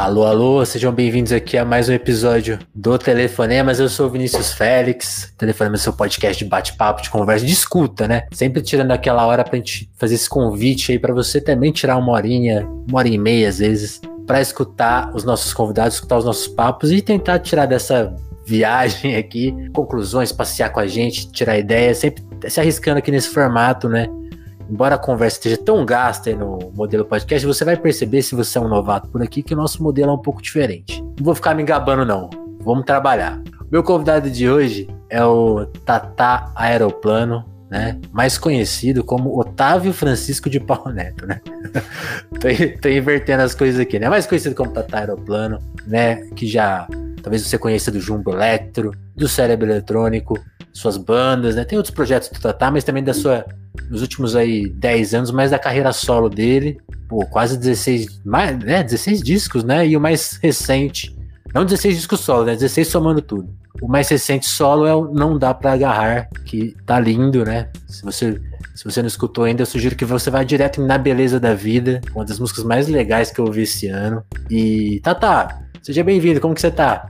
Alô, alô, sejam bem-vindos aqui a mais um episódio do Telefonemas. Eu sou o Vinícius Félix. Telefonema é seu podcast de bate-papo, de conversa, de escuta, né? Sempre tirando aquela hora pra gente fazer esse convite aí para você também tirar uma horinha, uma hora e meia às vezes, para escutar os nossos convidados, escutar os nossos papos e tentar tirar dessa viagem aqui conclusões, passear com a gente, tirar ideias, sempre se arriscando aqui nesse formato, né? Embora a conversa esteja tão gasta no modelo podcast, você vai perceber, se você é um novato por aqui, que o nosso modelo é um pouco diferente. Não vou ficar me engabando, não. Vamos trabalhar. Meu convidado de hoje é o Tata Aeroplano, né? Mais conhecido como Otávio Francisco de Paulo Neto, né? tô, tô, invertendo as coisas aqui, né? Mais conhecido como Tata Aeroplano, né? Que já talvez você conheça do Jumbo Electro, do Cérebro Eletrônico, suas bandas, né? Tem outros projetos do Tata, mas também da sua nos últimos aí 10 anos, mais da carreira solo dele. Pô, quase 16, mais, né, 16 discos, né? E o mais recente, não 16 discos solo, né? 16 somando tudo. O mais recente solo é o Não Dá Pra Agarrar, que tá lindo, né? Se você, se você não escutou ainda, eu sugiro que você vá direto Na Beleza da Vida, uma das músicas mais legais que eu ouvi esse ano. E, Tata, seja bem-vindo, como que você tá?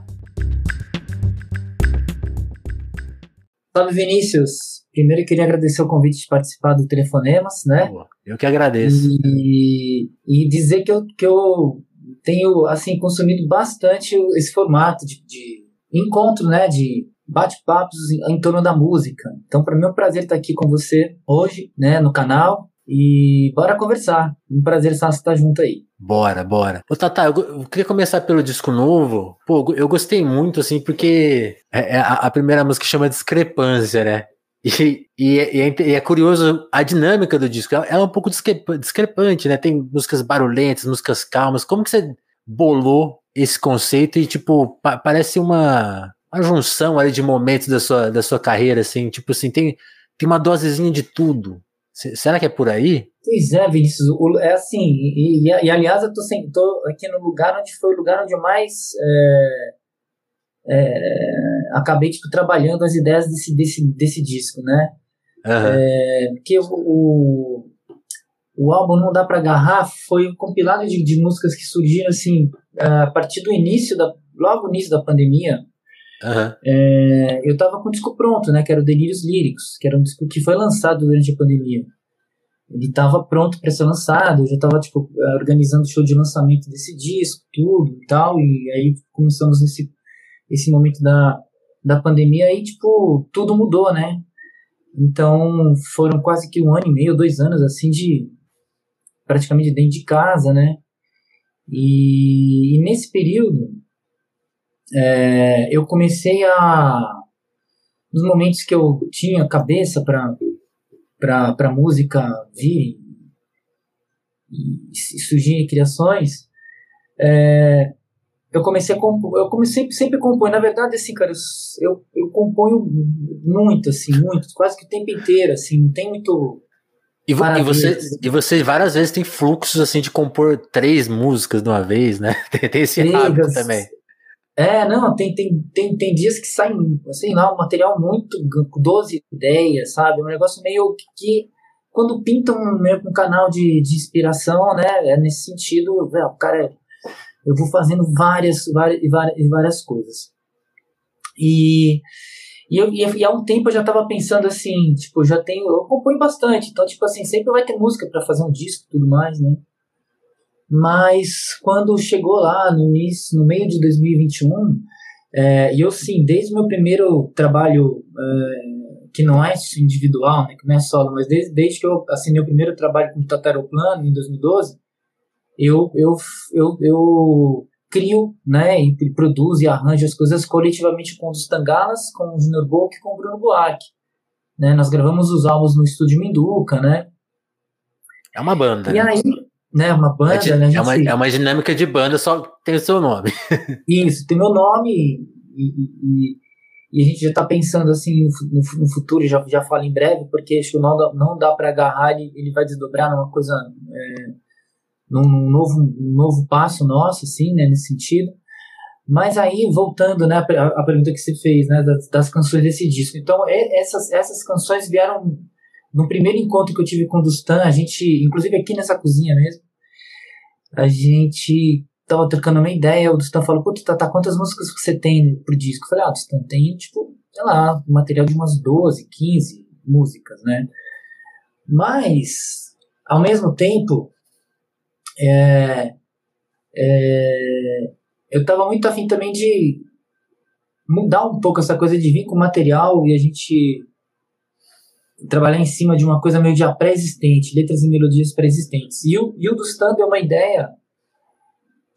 Salve, Vinícius! Primeiro, eu queria agradecer o convite de participar do Telefonemas, né? Eu que agradeço. E, e dizer que eu, que eu tenho, assim, consumido bastante esse formato de, de encontro, né? De bate-papos em torno da música. Então, para mim é um prazer estar aqui com você hoje, né? No canal. E bora conversar. Um prazer estar junto aí. Bora, bora. Ô, Tata, eu, queria começar pelo disco novo. Pô, eu gostei muito, assim, porque é, é a, a primeira música chama Discrepância, né? E, e, é, é, e, é, curioso a dinâmica do disco. Ela é um pouco discrepante, né? Tem músicas barulhentas, músicas calmas. Como que você bolou esse conceito e, tipo, pa parece uma, uma junção ali de momentos da sua, da sua carreira, assim, tipo assim, tem, tem uma dosezinha de tudo. Será que é por aí? Pois é, Vinícius. É assim, e, e, aliás, eu tô, sem, tô aqui no lugar onde foi o lugar onde eu mais. É é, acabei tipo, trabalhando as ideias desse, desse, desse disco, né? Uhum. É, porque o, o álbum Não Dá Pra Agarrar foi um compilado de, de músicas que surgiram assim a partir do início, da, logo no início da pandemia. Uhum. É, eu tava com o disco pronto, né? Que era o Delírios Líricos, que era um disco que foi lançado durante a pandemia. Ele estava pronto para ser lançado, eu já estava tipo, organizando o show de lançamento desse disco, tudo e tal, e aí começamos nesse esse momento da, da pandemia, aí, tipo, tudo mudou, né? Então, foram quase que um ano e meio, dois anos, assim, de praticamente dentro de casa, né? E, e nesse período, é, eu comecei a. Nos momentos que eu tinha cabeça para para música vir e, surgirem criações, é, eu comecei a compor, eu comecei sempre compor. Na verdade, assim, cara, eu, eu componho muito, assim, muito, quase que o tempo inteiro, assim, não tem muito. E, e, você, e você várias vezes tem fluxos assim de compor três músicas de uma vez, né? Tem, tem esse hábito também. É, não, tem, tem, tem, tem dias que saem, assim, lá, um material muito, 12 ideias, sabe? Um negócio meio que, quando pintam um, um canal de, de inspiração, né? É nesse sentido, velho, cara é eu vou fazendo várias, várias, várias, várias coisas. E, e, eu, e, há um tempo eu já estava pensando assim, tipo, já tenho, eu componho bastante, então, tipo assim, sempre vai ter música para fazer um disco e tudo mais, né? Mas quando chegou lá no início, no meio de 2021, é, e eu sim, desde o meu primeiro trabalho, é, que não é individual, né, que não é solo, mas desde, desde que eu assinei o primeiro trabalho com o Tataroplano, em 2012, eu, eu, eu, eu crio, né, e produzo e arranjo as coisas coletivamente com os Tangalas, com o Junior Book e com o Bruno Buarque. Né, nós gravamos os álbuns no estúdio Minduca, né? É uma banda. E né? aí, né, uma banda, é, né, é, uma, é uma dinâmica de banda, só tem o seu nome. Isso, tem meu nome e, e, e a gente já está pensando assim no, no, futuro, já, já falo em breve, porque acho que não dá, não dá para agarrar, ele, ele vai desdobrar numa coisa... É, num novo, um novo passo nosso, assim, né, nesse sentido. Mas aí, voltando, né, a, a pergunta que você fez, né, das, das, canções desse disco. Então, essas, essas canções vieram no primeiro encontro que eu tive com o Dustan, a gente, inclusive aqui nessa cozinha mesmo, a gente tava trocando uma ideia, o Dustan falou, pô, Tata, quantas músicas você tem por disco? Eu falei, ah, Dustan, tem, tipo, sei lá, material de umas 12, 15 músicas, né? Mas, ao mesmo tempo, é, é, eu tava muito afim também de mudar um pouco essa coisa de vir com material e a gente trabalhar em cima de uma coisa meio já pré-existente, letras e melodias pré-existentes. E o, e o Dustan deu uma ideia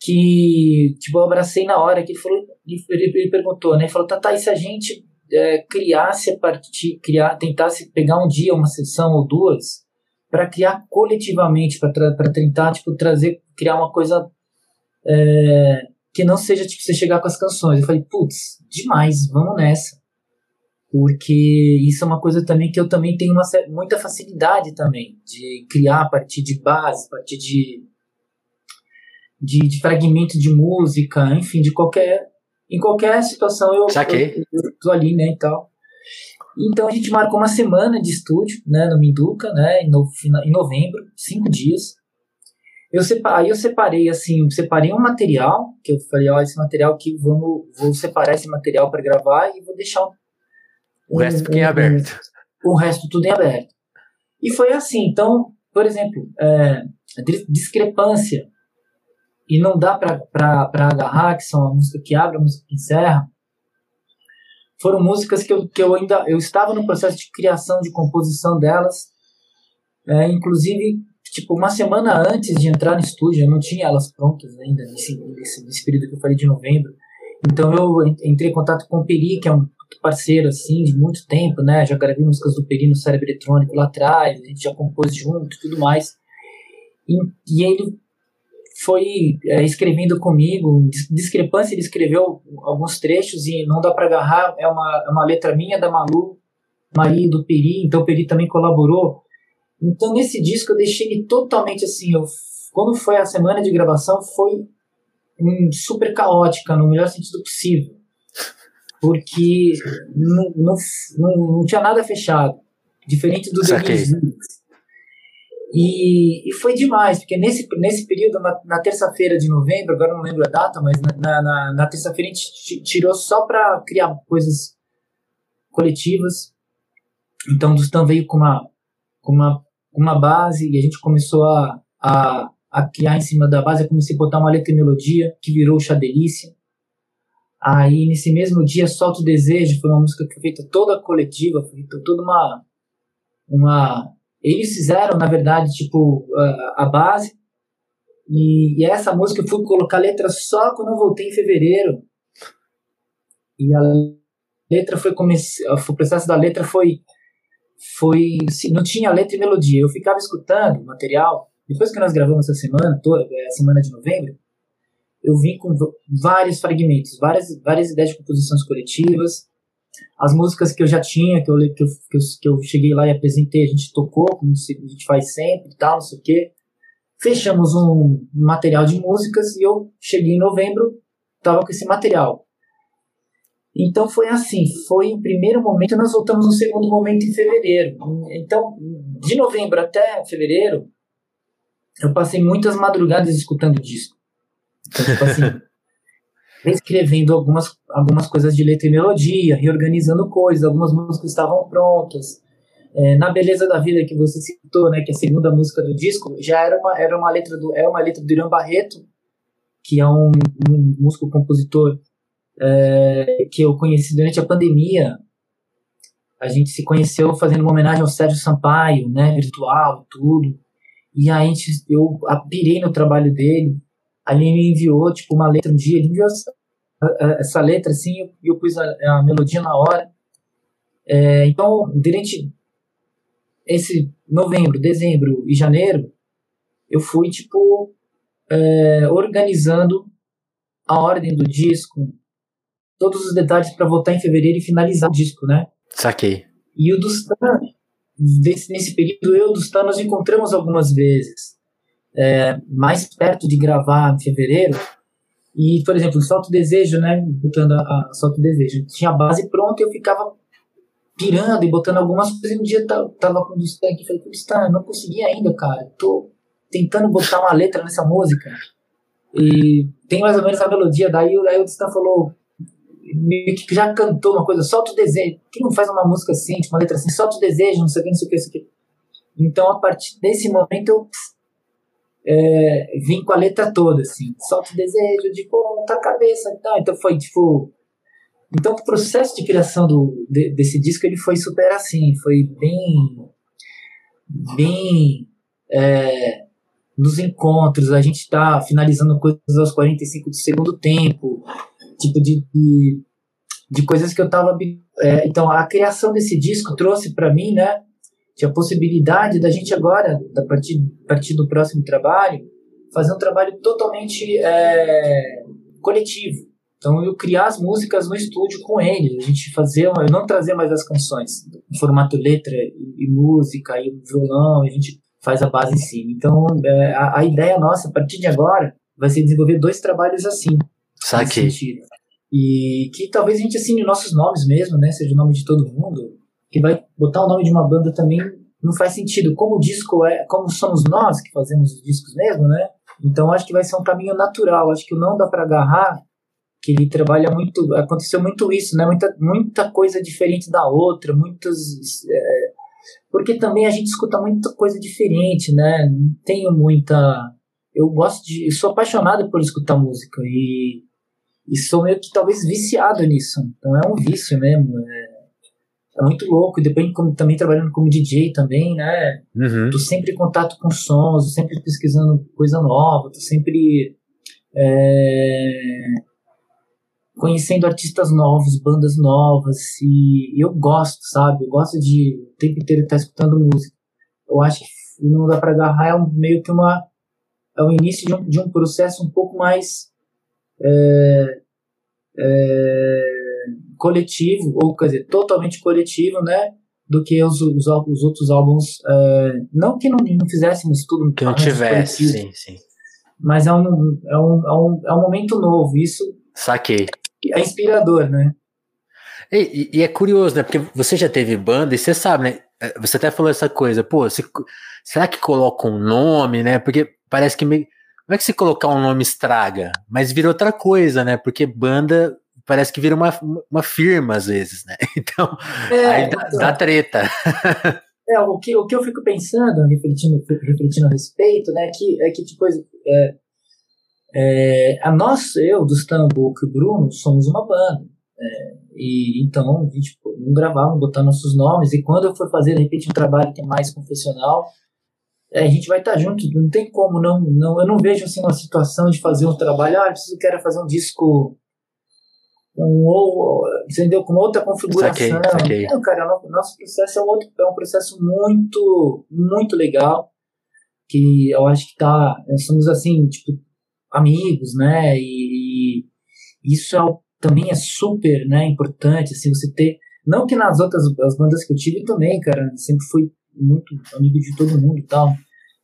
que, tipo, eu abracei na hora, que ele falou, ele perguntou, né, ele falou, tá, tá, e se a gente é, criasse a partir, criar, tentasse pegar um dia, uma sessão ou duas, para criar coletivamente, para tentar, tipo, trazer, criar uma coisa é, que não seja, tipo, você chegar com as canções. Eu falei, putz, demais, vamos nessa porque isso é uma coisa também que eu também tenho uma, muita facilidade também de criar a partir de base, a partir de, de, de fragmento de música, enfim, de qualquer em qualquer situação eu, eu, eu tô ali, né, e tal. Então a gente marcou uma semana de estúdio, né, no Minduca, né, em, no, em novembro, cinco dias. Eu aí eu separei assim, separei um material que eu falei, ó, esse material aqui vamos, vou separar esse material para gravar e vou deixar um o resto fica em aberto. O resto tudo em aberto. E foi assim. Então, por exemplo, é, discrepância e não dá para agarrar, que são a música que abre, a música que encerra, foram músicas que eu, que eu ainda eu estava no processo de criação, de composição delas, é, inclusive tipo uma semana antes de entrar no estúdio, eu não tinha elas prontas ainda nesse, nesse, nesse período que eu falei de novembro. Então eu entrei em contato com o Peri, que é um parceiro, assim, de muito tempo, né? Já gravei músicas do Peri no Cérebro Eletrônico lá atrás, a gente já compôs junto tudo mais. E, e ele foi é, escrevendo comigo, discrepância, ele escreveu alguns trechos e não dá para agarrar, é uma, é uma letra minha, da Malu, Maria do Peri, então o Peri também colaborou. Então nesse disco eu deixei ele totalmente assim, eu, quando foi a semana de gravação foi um, super caótica, no melhor sentido possível porque não, não, não, não tinha nada fechado, diferente do Denise e, e foi demais, porque nesse, nesse período, na, na terça-feira de novembro, agora não lembro a data, mas na, na, na terça-feira a gente tirou só para criar coisas coletivas. Então o Dustan veio com uma, com uma, uma base e a gente começou a, a, a criar em cima da base. Eu comecei a botar uma letra e melodia que virou Xadelícia. Aí, nesse mesmo dia, Solto o Desejo foi uma música que foi feita toda coletiva, foi feita toda uma. uma eles fizeram, na verdade, tipo, a, a base. E, e, essa música eu fui colocar letra só quando eu voltei em fevereiro. E a letra foi começar. O processo da letra foi. foi não tinha letra e melodia. Eu ficava escutando o material. Depois que nós gravamos essa semana, toda, a semana de novembro, eu vim com vários fragmentos, várias, várias ideias de composições coletivas, as músicas que eu já tinha, que eu, que eu, que eu, que eu cheguei lá e apresentei, a gente tocou, como a gente faz sempre e tal, não sei o quê. Fechamos um material de músicas e eu cheguei em novembro, tava com esse material. Então foi assim, foi o primeiro momento, nós voltamos no segundo momento em fevereiro. Então, de novembro até fevereiro, eu passei muitas madrugadas escutando disco. Então, tipo assim, reescrevendo algumas, algumas coisas de letra e melodia, reorganizando coisas, algumas músicas estavam prontas. É, na Beleza da Vida que você citou, né, que é a segunda música do disco, já era uma, era uma letra do é uma letra do Irã Barreto, que é um, um músico compositor é, que eu conheci durante a pandemia. A gente se conheceu fazendo uma homenagem ao Sérgio Sampaio, né, virtual, tudo. E aí eu pirei no trabalho dele a Aline me enviou, tipo, uma letra um dia, ele enviou essa, essa letra, assim, e eu, eu, pus a, a, melodia na hora. É, então, durante esse novembro, dezembro e janeiro, eu fui, tipo, é, organizando a ordem do disco, todos os detalhes para voltar em fevereiro e finalizar o disco, né? Saquei. E o dos nesse período, eu e o Dustan nos encontramos algumas vezes é, mais perto de gravar em fevereiro. E, por exemplo, o Salto Desejo, né? Botando a, a Salto Desejo. Tinha a base pronta e eu ficava pirando e botando algumas coisas. E um dia tava, tava com o Dustan aqui. Falei, Dustan, não consegui ainda, cara. Tô tentando botar uma letra nessa música. E tem mais ou menos a melodia, daí, daí o Tristan falou, meio que já cantou uma coisa, solta o desejo. Quem não faz uma música assim, tipo, uma letra assim, solta o desejo, não sei o que, não sei o que, o que. Então, a partir desse momento, eu é, vim com a letra toda, assim, solta o desejo de ponta cabeça. Tá? Então, foi tipo. Então, o processo de criação do, de, desse disco ele foi super assim, foi bem. bem. É, nos encontros, a gente está finalizando coisas aos 45 do segundo tempo, tipo de, de, de coisas que eu estava. É, então, a criação desse disco trouxe para mim, né? Tinha a possibilidade da gente agora, a partir, a partir do próximo trabalho, fazer um trabalho totalmente é, coletivo. Então, eu criar as músicas no estúdio com ele, a gente fazer, eu não trazer mais as canções em formato letra e, e música e violão, a gente faz a base em cima. Então, é, a, a, ideia nossa, a partir de agora, vai ser desenvolver dois trabalhos assim. Saque. E que talvez a gente assine nossos nomes mesmo, né? Seja o nome de todo mundo. Que vai botar o nome de uma banda também não faz sentido. Como o disco é, como somos nós que fazemos os discos mesmo, né? Então acho que vai ser um caminho natural. Acho que não dá para agarrar que ele trabalha muito. Aconteceu muito isso, né? Muita, muita coisa diferente da outra, muitas. É, porque também a gente escuta muita coisa diferente, né? Não tenho muita. Eu gosto de. Eu sou apaixonado por escutar música e, e sou meio que talvez viciado nisso. Então é um vício mesmo. É, é muito louco. E depois como, também trabalhando como DJ também, né? Uhum. Tô sempre em contato com sons, sempre pesquisando coisa nova, tô sempre. É, conhecendo artistas novos, bandas novas, e eu gosto, sabe? Eu gosto de o tempo inteiro estar escutando música. Eu acho que não dá para agarrar é um, meio que uma é o início de um, de um processo um pouco mais é, é, coletivo, ou quer dizer, totalmente coletivo, né? Do que os, os, os outros álbuns. É, não que não, não fizéssemos tudo. Que não tivesse, sim, sim. Mas é um, é, um, é, um, é um momento novo. Isso. Saquei é inspirador, né? E, e, é curioso, né? Porque você já teve banda e você sabe, né? É, você até falou essa coisa, pô, será que coloca um nome, né? Porque parece que meio. Como é que se colocar um nome estraga? Mas vira outra coisa, né? Porque banda parece que vira uma, uma firma às vezes, né? Então, é, aí dá, então, dá treta. É, o que, o que eu fico pensando, refletindo, refletindo a respeito, né, que, é que tipo, é, é, a nós, eu, do Stambuco e o Bruno, somos uma banda. É, e então a gente não gravava, botar nossos nomes. E quando eu for fazer, de repente, um trabalho que é mais confessional, é, a gente vai estar junto. Não tem como, não, não. Eu não vejo assim uma situação de fazer um trabalho. Ah, preciso quero fazer um disco com ou, entendeu? Com outra configuração. Saquei, saquei. Não, cara, o nosso processo é um, outro, é um processo muito, muito legal. Que eu acho que tá. Somos assim, tipo, amigos, né? E, e isso é, também é super, né, importante, assim, você ter, não que nas outras as bandas que eu tive também, cara, sempre fui muito amigo de todo mundo e tal.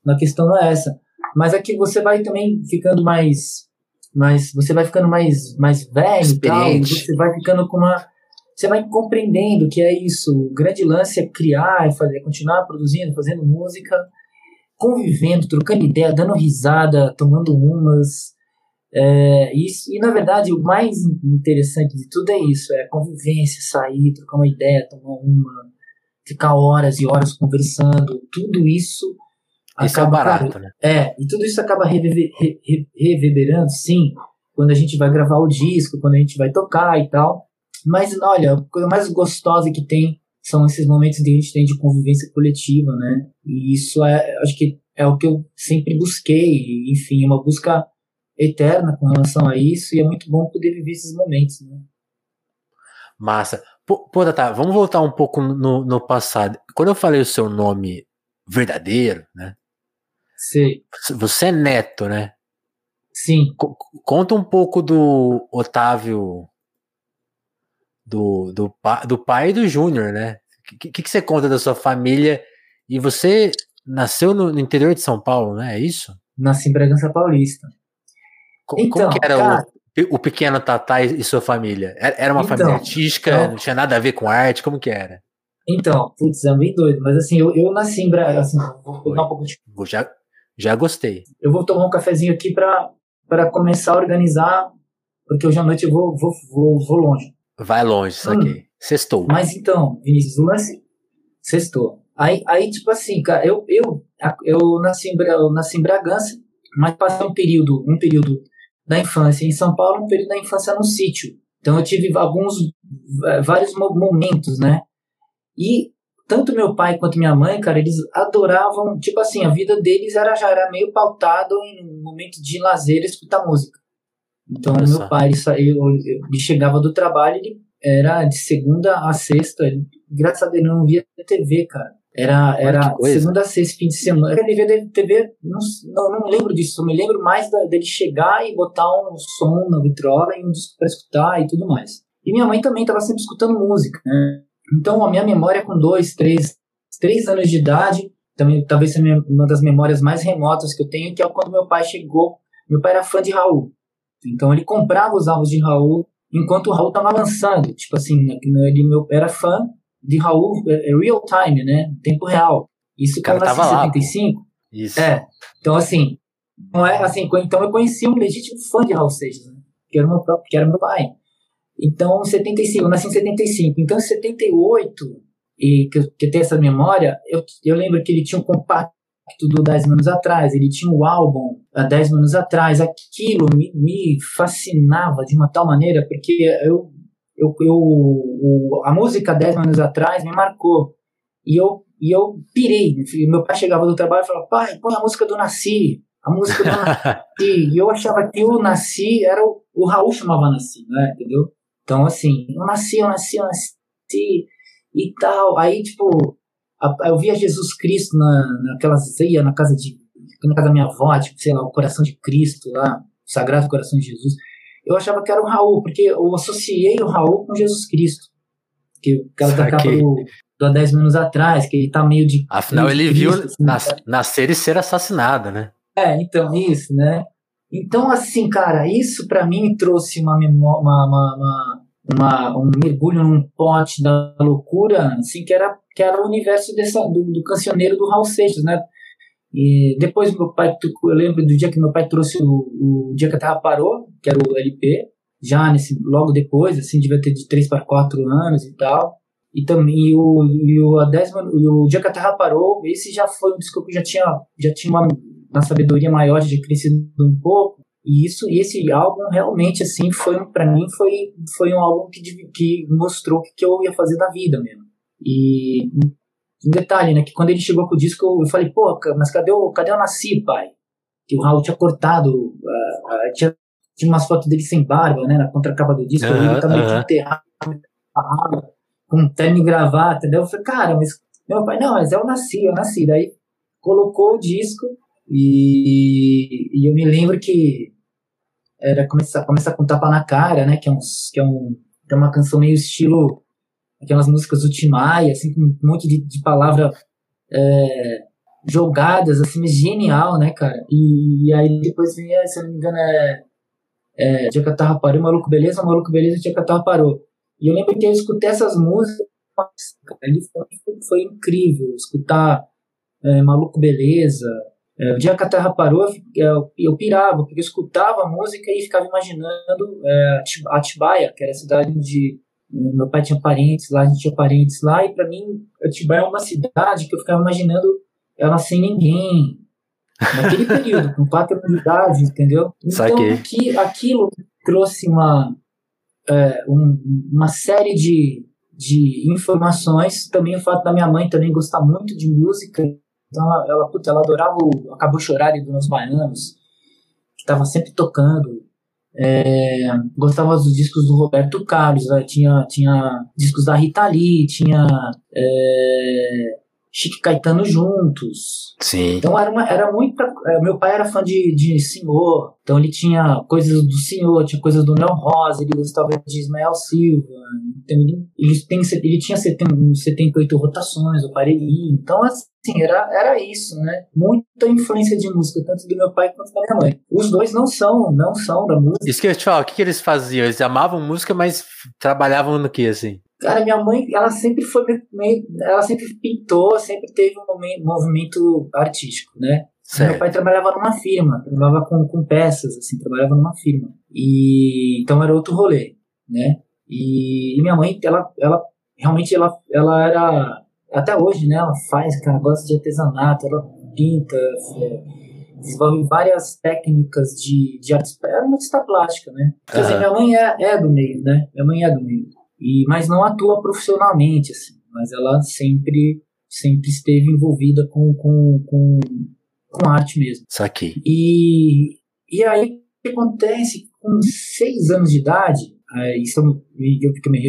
Na questão não é essa, mas é que você vai também ficando mais mais você vai ficando mais mais velho e tal, você vai ficando com uma você vai compreendendo que é isso. O grande lance é criar, é fazer, continuar produzindo, fazendo música convivendo, trocando ideia, dando risada, tomando umas. É, isso, e na verdade o mais interessante de tudo é isso: é a convivência, sair, trocar uma ideia, tomar uma, ficar horas e horas conversando. Tudo isso. Isso acaba, é barato, né? É, e tudo isso acaba re, re, reverberando, sim, quando a gente vai gravar o disco, quando a gente vai tocar e tal. Mas olha, a coisa mais gostosa que tem são esses momentos que a gente tem de convivência coletiva, né? E isso é, acho que é o que eu sempre busquei, enfim, é uma busca eterna com relação a isso, e é muito bom poder viver esses momentos, né? Massa. Pô, pô Tata, vamos voltar um pouco no, no passado. Quando eu falei o seu nome verdadeiro, né? Sim. Você é neto, né? Sim. C conta um pouco do Otávio do, do, do pai e do Júnior, né? O que, que, que, você conta da sua família? E você nasceu no, no, interior de São Paulo, né? É isso? Nasci em Bragança Paulista. Co então, como que era cara, o, o pequeno Tatá e, sua família? Era uma então, família artística? Então, não tinha nada a ver com arte? Como que era? Então, putz, é bem doido. Mas assim, eu, eu nasci em Bragança. Assim, vou pegar um pouco de... Já, já gostei. Eu vou tomar um cafezinho aqui para começar a organizar, porque hoje à noite eu vou, vou, vou, vou longe. Vai longe, isso aqui. Hum. Sextou. Mas então, Vinícius, o lance. Sextou. Aí, aí, tipo assim, cara, eu, eu, eu, nasci, em, eu nasci em Bragança, mas passei um período, um período da infância em São Paulo, um período da infância no sítio. Então eu tive alguns, vários momentos, né? E tanto meu pai quanto minha mãe, cara, eles adoravam, tipo assim, a vida deles era já era meio pautado em um momento de lazer escutar música. Então Nossa. meu pai, ele, ele chegava do trabalho, ele era de segunda a sexta, ele, graças a Deus ele não via TV, cara. Era, era segunda a sexta, fim de semana. Ele via TV, não, não, não lembro disso, eu me lembro mais da, dele chegar e botar um som na vitrola e um disco pra escutar e tudo mais. E minha mãe também estava sempre escutando música, né? Então, a minha memória com dois, três, três anos de idade, também talvez seja uma das memórias mais remotas que eu tenho, que é quando meu pai chegou. Meu pai era fã de Raul. Então, ele comprava os álbuns de Raul enquanto o Raul estava lançando. Tipo assim, né, ele meu, era fã de Raul, é, é real time, né? Tempo real. Isso que em 75. Lá, Isso. É. Então, assim, não é assim, então eu conheci um legítimo fã de Raul Seixas, né? que era meu próprio, que era meu pai. Então, 75, eu nasci em 75. Então, em 78, e que eu, que eu tenho essa memória, eu, eu lembro que ele tinha um compacto do 10 anos atrás, ele tinha um álbum há 10 anos atrás. Aquilo me, me fascinava de uma tal maneira, porque eu, eu, eu o, a música 10 anos atrás me marcou. E eu, e eu pirei. Meu pai chegava do trabalho e falava: pai, põe a música do Nasci. A música do Nasci. e eu achava que o Nasci era o, o Raul chamava Nasci, né? Entendeu? Então, assim, eu nasci, eu nasci, eu nasci e tal. Aí, tipo, a, eu via Jesus Cristo na, naquela ceia, na casa de na casa da minha avó, tipo, sei lá, o coração de Cristo lá, o Sagrado Coração de Jesus. Eu achava que era o Raul, porque eu associei o Raul com Jesus Cristo. Que o cara da capa do, do há 10 anos atrás, que ele tá meio de. Afinal, ele Cristo, viu assim, nas, nascer e ser assassinado, né? É, então, isso, né? Então, assim, cara, isso para mim trouxe uma, uma, uma, uma, um mergulho num pote da loucura, assim, que era, que era o universo dessa, do, do cancioneiro do Raul Seixas, né? E depois meu pai, eu lembro do dia que meu pai trouxe o, o dia que a Terra parou, que era o LP, já nesse, logo depois, assim, devia ter de 3 para 4 anos e tal. E também e o, e o, a décima, e o dia que a Terra parou, esse já foi um disco que já tinha, já tinha uma na sabedoria maior de crescido um pouco. E isso, esse álbum realmente assim foi para mim foi foi um álbum que que mostrou o que eu ia fazer da vida mesmo. E um detalhe, né, que quando ele chegou com o disco eu falei, pô, mas cadê o cadê o Nasci, pai? Que o Raul tinha cortado, uh, uh, tinha, tinha umas fotos dele sem barba, né, na contracapa do disco, uhum, ele também uhum. enterrado, com terno e gravata, entendeu? Eu falei, cara, mas meu pai, não, mas é o Nasci, é o Nasci. Daí colocou o disco e, e eu me lembro que era começar, começar com tapa na cara, né? Que é, uns, que é, um, que é uma canção meio estilo aquelas músicas do Timaya, assim, com um monte de, de palavra é, jogadas, assim, mas genial, né, cara? E, e, aí depois vinha, se eu não me engano, é, é Dia Catarra Parou, Maluco Beleza, Maluco Beleza, Dia Catarra Parou. E eu lembro que eu escutei essas músicas, ali foi, foi incrível, escutar é, Maluco Beleza, é, o dia que a Terra parou, eu, eu pirava, porque eu escutava a música e ficava imaginando é, Atibaia, que era a cidade onde é, meu pai tinha parentes lá, a gente tinha parentes lá, e para mim Atibaia é uma cidade que eu ficava imaginando ela sem ninguém, naquele período, com quatro anos de idade, entendeu? Então aqui, aquilo trouxe uma, é, um, uma série de, de informações, também o fato da minha mãe também gostar muito de música, então ela, ela, puta, ela adorava o Acabou Chorar e dos Baianos, que estava sempre tocando. É, gostava dos discos do Roberto Carlos, né? tinha, tinha discos da Rita Lee, tinha é, Chique Caetano juntos. Sim. Então era, uma, era muito. É, meu pai era fã de, de Senhor, então ele tinha coisas do Senhor, tinha coisas do Neo Rosa, ele gostava de Ismael Silva. Então ele, ele, tem, ele tinha 78 rotações, o aparelhinho. Então, assim, era, era isso, né? Muita influência de música, tanto do meu pai quanto da minha mãe. Os dois não são, não são da música. Isso que eu te falo, o que, que eles faziam? Eles amavam música, mas trabalhavam no que, assim? Cara, minha mãe, ela sempre foi meio, ela sempre pintou, sempre teve um movimento artístico, né? Certo. Meu pai trabalhava numa firma, trabalhava com, com peças, assim, trabalhava numa firma. E então era outro rolê, né? E, e minha mãe, ela, ela realmente ela, ela era até hoje, né? Ela faz, cara, gosta de artesanato, ela pinta, é, desenvolve várias técnicas de, de arte, é uma artista plástica, né? Quer dizer, minha mãe é, é do meio, né? Minha mãe é do meio. E, mas não atua profissionalmente, assim, mas ela sempre, sempre esteve envolvida com, com, com, com arte mesmo. Saquei. E, e aí, o que acontece? Com seis anos de idade, isso eu, que me,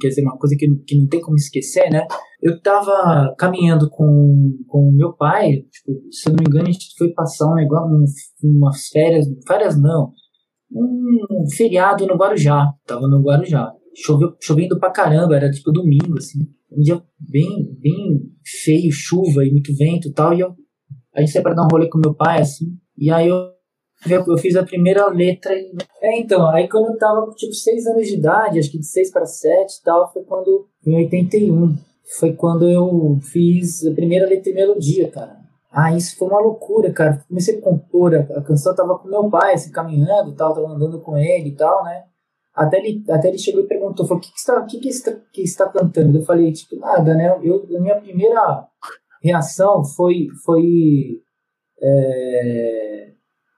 quer dizer, uma coisa que, que não tem como esquecer, né? Eu tava caminhando com, com meu pai, tipo, se eu não me engano, a gente foi passar um negócio, um, umas férias, férias não, um feriado no Guarujá, tava no Guarujá. Choveu, chovendo pra caramba, era tipo domingo, assim, um dia bem, bem feio, chuva e muito vento e tal, e eu, a gente saiu pra dar um rolê com meu pai, assim, e aí eu eu fiz a primeira letra. E... É, então, aí quando eu tava com tipo 6 anos de idade, acho que de 6 para 7 e tal, foi quando. Em 81. Foi quando eu fiz a primeira letra e melodia, cara. Ah, isso foi uma loucura, cara. Comecei a compor, a, canção tava com meu pai, assim, caminhando tal, tava andando com ele e tal, né? Até ele, até ele chegou e perguntou, falou, o que que está, que que está, que está cantando? Eu falei, tipo, nada, né? Eu, a minha primeira reação foi, foi é,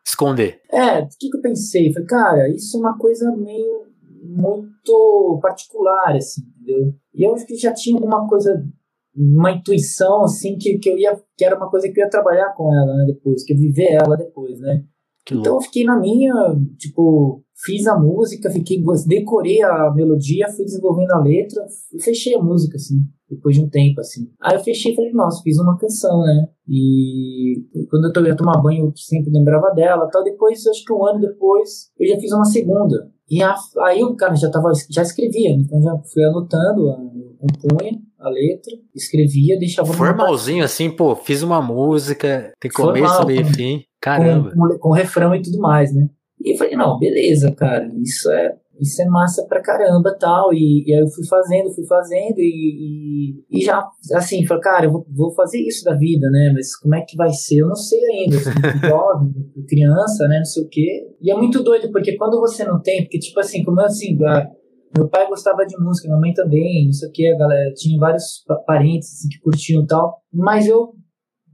esconder. É, o que, que eu pensei? Falei, cara, isso é uma coisa meio muito particular, assim, entendeu? E eu acho que já tinha alguma coisa, uma intuição, assim, que, que eu ia, que era uma coisa que eu ia trabalhar com ela, né, depois, que eu viver ela depois, né? Que então louco. eu fiquei na minha, tipo, fiz a música, fiquei, decorei a melodia, fui desenvolvendo a letra e fechei a música, assim depois de um tempo, assim. Aí eu fechei e falei, nossa, fiz uma canção, né? E quando eu ia tomar banho, eu sempre lembrava dela tal. Depois, acho que um ano depois, eu já fiz uma segunda. E a, aí o cara já tava, já escrevia, então já fui anotando, compunha a letra, escrevia, deixava... Formalzinho assim, pô, fiz uma música, tem começo, meio e fim, caramba. Com, com, com refrão e tudo mais, né? E eu falei, não, beleza, cara, isso é isso é massa pra caramba tal. E, e aí eu fui fazendo, fui fazendo e, e, e já, assim, falei, cara, eu vou, vou, fazer isso da vida, né? Mas como é que vai ser? Eu não sei ainda. Eu sou jovem, criança, né? Não sei o quê. E é muito doido, porque quando você não tem, porque tipo assim, como eu assim, meu pai gostava de música, minha mãe também, não sei o que, a galera tinha vários parentes assim, que curtiam e tal, mas eu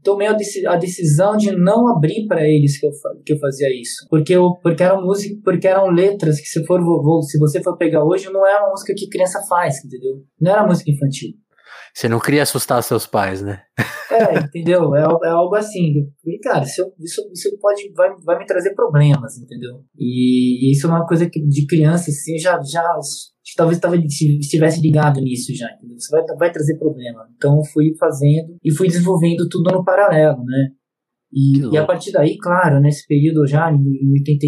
tomei a decisão de não abrir para eles que eu, que eu fazia isso. Porque, eu, porque eram música, porque eram letras que se, for, se você for pegar hoje, não é uma música que criança faz, entendeu? Não era música infantil. Você não queria assustar seus pais, né? É, entendeu? É, é algo assim. E, cara, isso, isso, isso pode, vai, vai me trazer problemas, entendeu? E, e isso é uma coisa que de criança, assim, já, já talvez talvez estivesse ligado nisso já, entendeu? Isso vai, vai trazer problema. Então fui fazendo e fui desenvolvendo tudo no paralelo, né? E, e a partir daí, claro, nesse período já, em 80,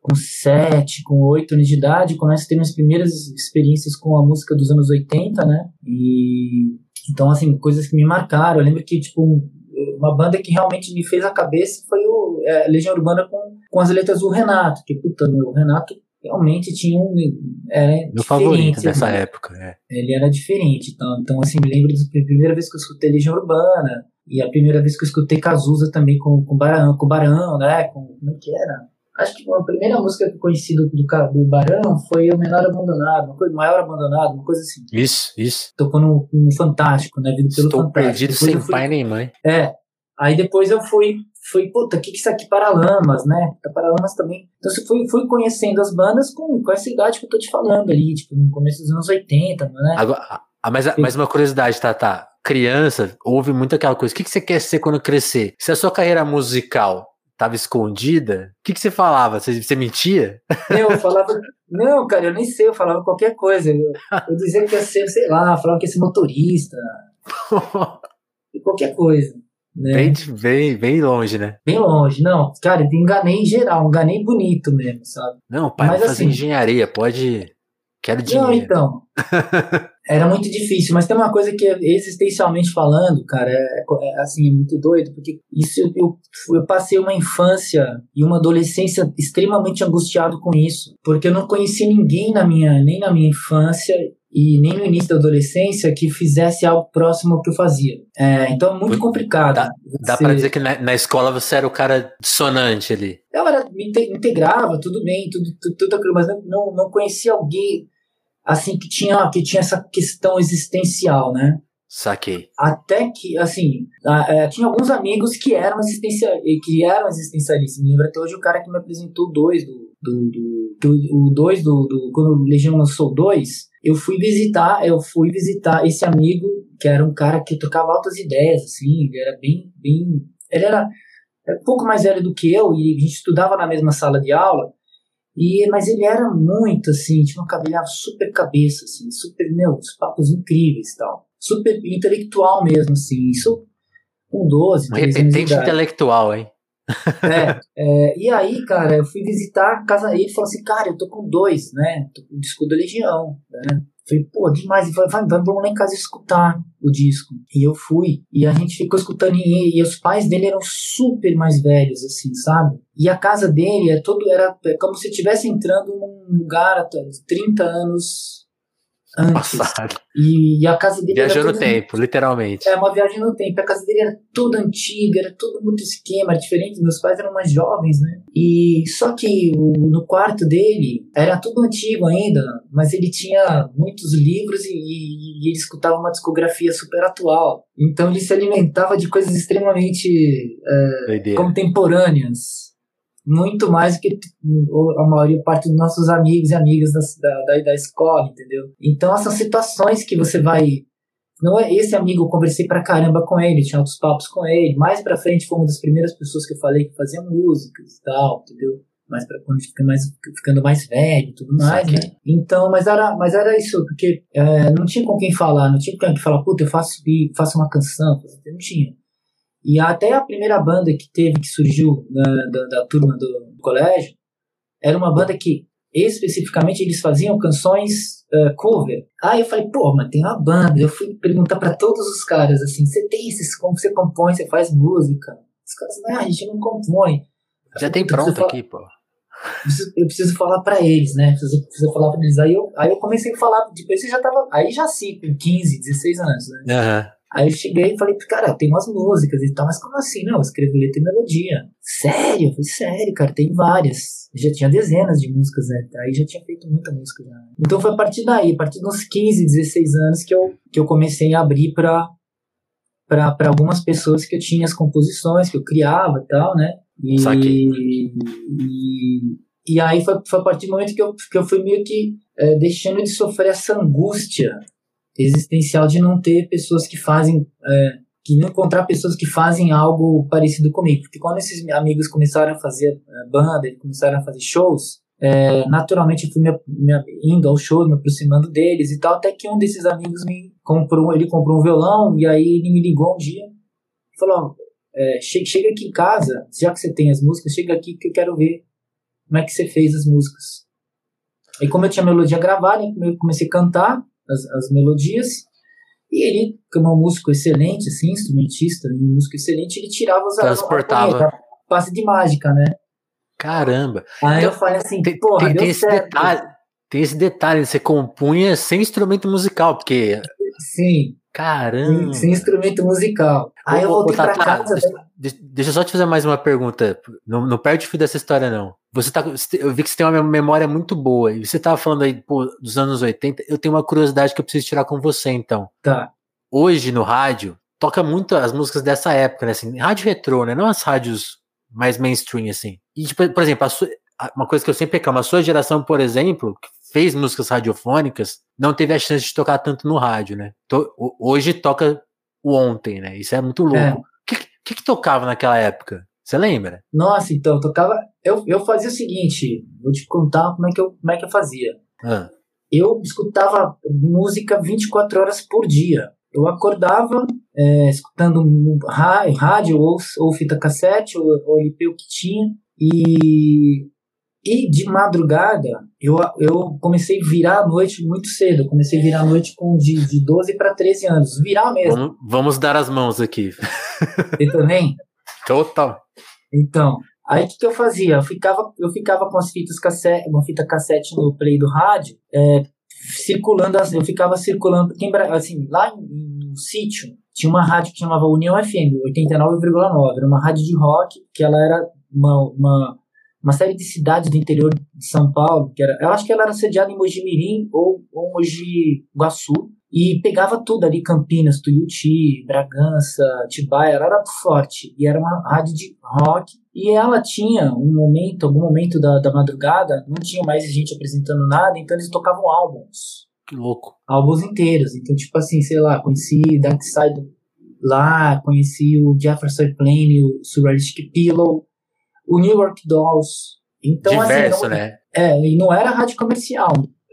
com 7, com 8 anos de idade, começo a ter minhas primeiras experiências com a música dos anos 80, né? E então, assim, coisas que me marcaram. Eu lembro que, tipo, uma banda que realmente me fez a cabeça foi o é, Legião Urbana com, com as letras do Renato, que, puta, meu, o Renato realmente tinha um. Era Meu favorito dessa né? época, é. Ele era diferente. Então, então, assim, me lembro da primeira vez que eu escutei Legião Urbana, e a primeira vez que eu escutei Cazuza também com, com Barão, com Barão, né? Com, como é que era? Acho que a primeira música que eu conheci do, do, do Barão foi O Menor Abandonado, uma coisa, Maior Abandonado, uma coisa assim. Isso, isso. Tocou no, no Fantástico, né? Vindo pelo Estou Fantástico. perdido depois sem fui, pai nem mãe. É. Aí depois eu fui foi, puta, o que, que isso aqui Paralamas, né? Paralamas também. Então você foi, fui conhecendo as bandas com, com essa idade que eu tô te falando ali, tipo, no começo dos anos 80, né? Agora, ah, mas, mas uma curiosidade, tá, tá. Criança, ouve muito aquela coisa. O que, que você quer ser quando crescer? Se a sua carreira musical tava escondida, o que, que você falava? Você, você mentia? Eu falava. Não, cara, eu nem sei, eu falava qualquer coisa. Eu, eu dizia que ia ser, sei lá, falava que ia ser motorista. qualquer coisa. Né? Bem, bem, bem longe, né? Bem longe, não. Cara, enganei em geral, enganei bonito mesmo, sabe? Não, pai, mas, fazer assim, engenharia, pode. Quero dinheiro. Não, então. era muito difícil, mas tem uma coisa que, existencialmente falando, cara, é, é assim, é muito doido, porque isso eu, eu, eu, passei uma infância e uma adolescência extremamente angustiado com isso, porque eu não conheci ninguém na minha, nem na minha infância e nem no início da adolescência que fizesse algo próximo ao que eu fazia. É, então é muito complicado. Dá, dá para dizer que na, na, escola você era o cara dissonante ali. Eu era, me integrava, tudo bem, tudo, tudo, tudo aquilo, mas não, não, conhecia alguém assim que tinha, que tinha essa questão existencial, né? Saquei. Até que, assim, é, tinha alguns amigos que eram, existencial, que eram existencialistas. Me lembro até hoje o cara que me apresentou dois do. do, do, do o dois do, do. Quando o Legião lançou dois, eu fui visitar, eu fui visitar esse amigo, que era um cara que tocava altas ideias, assim, ele era bem. bem ele era um pouco mais velho do que eu, e a gente estudava na mesma sala de aula. E, mas ele era muito assim, tinha uma cabelo super cabeça, assim, super, meu, os papos incríveis e tal super intelectual mesmo, assim. Isso com 12, um repetente intelectual, hein? É, é, e aí, cara, eu fui visitar a casa dele e falou assim, cara, eu tô com dois, né? Tô com o disco da Legião, né? Falei, pô, demais. Ele falou, vai, vamos lá em casa escutar o disco. E eu fui. E a gente ficou escutando. E, e os pais dele eram super mais velhos, assim, sabe? E a casa dele era todo. Era como se estivesse entrando num lugar 30 anos antes. Passado. E, e a casa dele Viajou no tempo, literalmente. É, uma viagem no tempo. A casa dele era toda antiga, era todo muito esquema, era diferente. Meus pais eram mais jovens, né? E só que o, no quarto dele era tudo antigo ainda, mas ele tinha muitos livros e, e, e ele escutava uma discografia super atual. Então ele se alimentava de coisas extremamente é, contemporâneas muito mais do que a maioria parte dos nossos amigos e amigas da, da, da escola, entendeu? Então essas situações que você vai não é esse amigo, eu conversei pra caramba com ele, tinha outros papos com ele. Mais pra frente foi uma das primeiras pessoas que eu falei que fazia músicas e tal, entendeu? Mais pra quando fica mais, ficando mais velho e tudo mais, né? Então, mas era, mas era isso, porque é, não tinha com quem falar, não tinha com quem falar, puta, eu faço, faço uma canção, não tinha. E até a primeira banda que teve, que surgiu da, da, da turma do, do, colégio, era uma banda que especificamente eles faziam canções uh, cover. Aí eu falei, pô, mas tem uma banda. Eu fui perguntar para todos os caras assim: você tem esses, como você compõe, você faz música? Os caras, não, a gente não compõe. Já tem pronto aqui, pô. Eu preciso falar para eles, né? Preciso, preciso falar para eles. Aí eu, aí eu comecei a falar, depois você já tava. Aí já sim, com 15, 16 anos, né? Uhum. Aí eu cheguei e falei, cara, tem umas músicas e tal, mas como assim? Não, eu escrevo letra e melodia. Sério? Eu falei, sério, cara, tem várias. Eu já tinha dezenas de músicas, né? Aí já tinha feito muita música já. Então foi a partir daí, a partir dos 15, 16 anos que eu, que eu comecei a abrir pra, pra, pra algumas pessoas que eu tinha as composições, que eu criava e tal, né? E, e, e, aí foi, foi a partir do momento que eu, que eu fui meio que é, deixando de sofrer essa angústia existencial de não ter pessoas que fazem, é, que não encontrar pessoas que fazem algo parecido comigo. Porque quando esses amigos começaram a fazer é, banda, começaram a fazer shows, é, naturalmente eu fui me, me, indo ao show, me aproximando deles e tal, até que um desses amigos me comprou, ele comprou um violão e aí ele me ligou um dia e falou, é, chega, chega aqui em casa, já que você tem as músicas, chega aqui que eu quero ver como é que você fez as músicas. E como eu tinha melodia gravada, eu comecei a cantar, as, as melodias. E ele, como é um músico excelente, assim, instrumentista, um músico excelente, ele tirava os Transportava. passe de mágica, né? Caramba. Aí então, eu falei assim, tem, porra, tem, tem esse certo. detalhe, tem esse detalhe, você compunha sem instrumento musical, porque Sim. Caramba! Sem, instrumento musical. Aí eu voltei pra casa. Deixa, deixa, eu só te fazer mais uma pergunta. Não, não perde o fio dessa história, não. Você tá, eu vi que você tem uma memória muito boa. E você tava falando aí pô, dos anos 80. Eu tenho uma curiosidade que eu preciso tirar com você, então. Tá. Hoje, no rádio, toca muito as músicas dessa época, né? Assim, rádio retrô, né? Não as rádios mais mainstream, assim. E, tipo, por exemplo, sua, uma coisa que eu sempre reclamo, a sua geração, por exemplo, fez músicas radiofônicas, não teve a chance de tocar tanto no rádio, né? hoje toca o ontem, né? Isso é muito louco. É. O que, que, que, tocava naquela época? Você lembra? Nossa, então, tocava. Eu, eu fazia o seguinte, vou te contar como é que eu, como é que eu fazia. Ah. Eu escutava música 24 horas por dia. Eu acordava é, escutando rádio ou, ou fita cassete ou, ou LP, o que tinha, e e de madrugada, eu, eu comecei a virar a noite muito cedo. comecei a virar a noite com de, de 12 para 13 anos. Virar mesmo. Vamos, vamos dar as mãos aqui. Você também? Total. Então, aí o que, que, eu fazia? Eu ficava, eu ficava com as fitas cassete, uma fita cassete no play do rádio, é, circulando, eu ficava circulando, porque assim, lá no sítio tinha uma rádio que chamava União FM, 89,9, era uma rádio de rock, que ela era uma, uma, uma série de cidades do interior de São Paulo, que era, eu acho que ela era sediada em Mogi Mirim ou, ou Mogi Guaçu, e pegava tudo ali, Campinas, Tuiuti, Bragança, Tibaia, ela era forte, e era uma rádio de rock, e ela tinha um momento, algum momento da, da madrugada, não tinha mais gente apresentando nada, então eles tocavam álbuns. Que louco. Álbuns inteiros, então tipo assim, sei lá, conheci Dark Side lá, conheci o Jefferson Plane, o Surrealistic Pillow, o New York Dolls, então, Diverso, assim, não, né? É, e não era rádio comercial.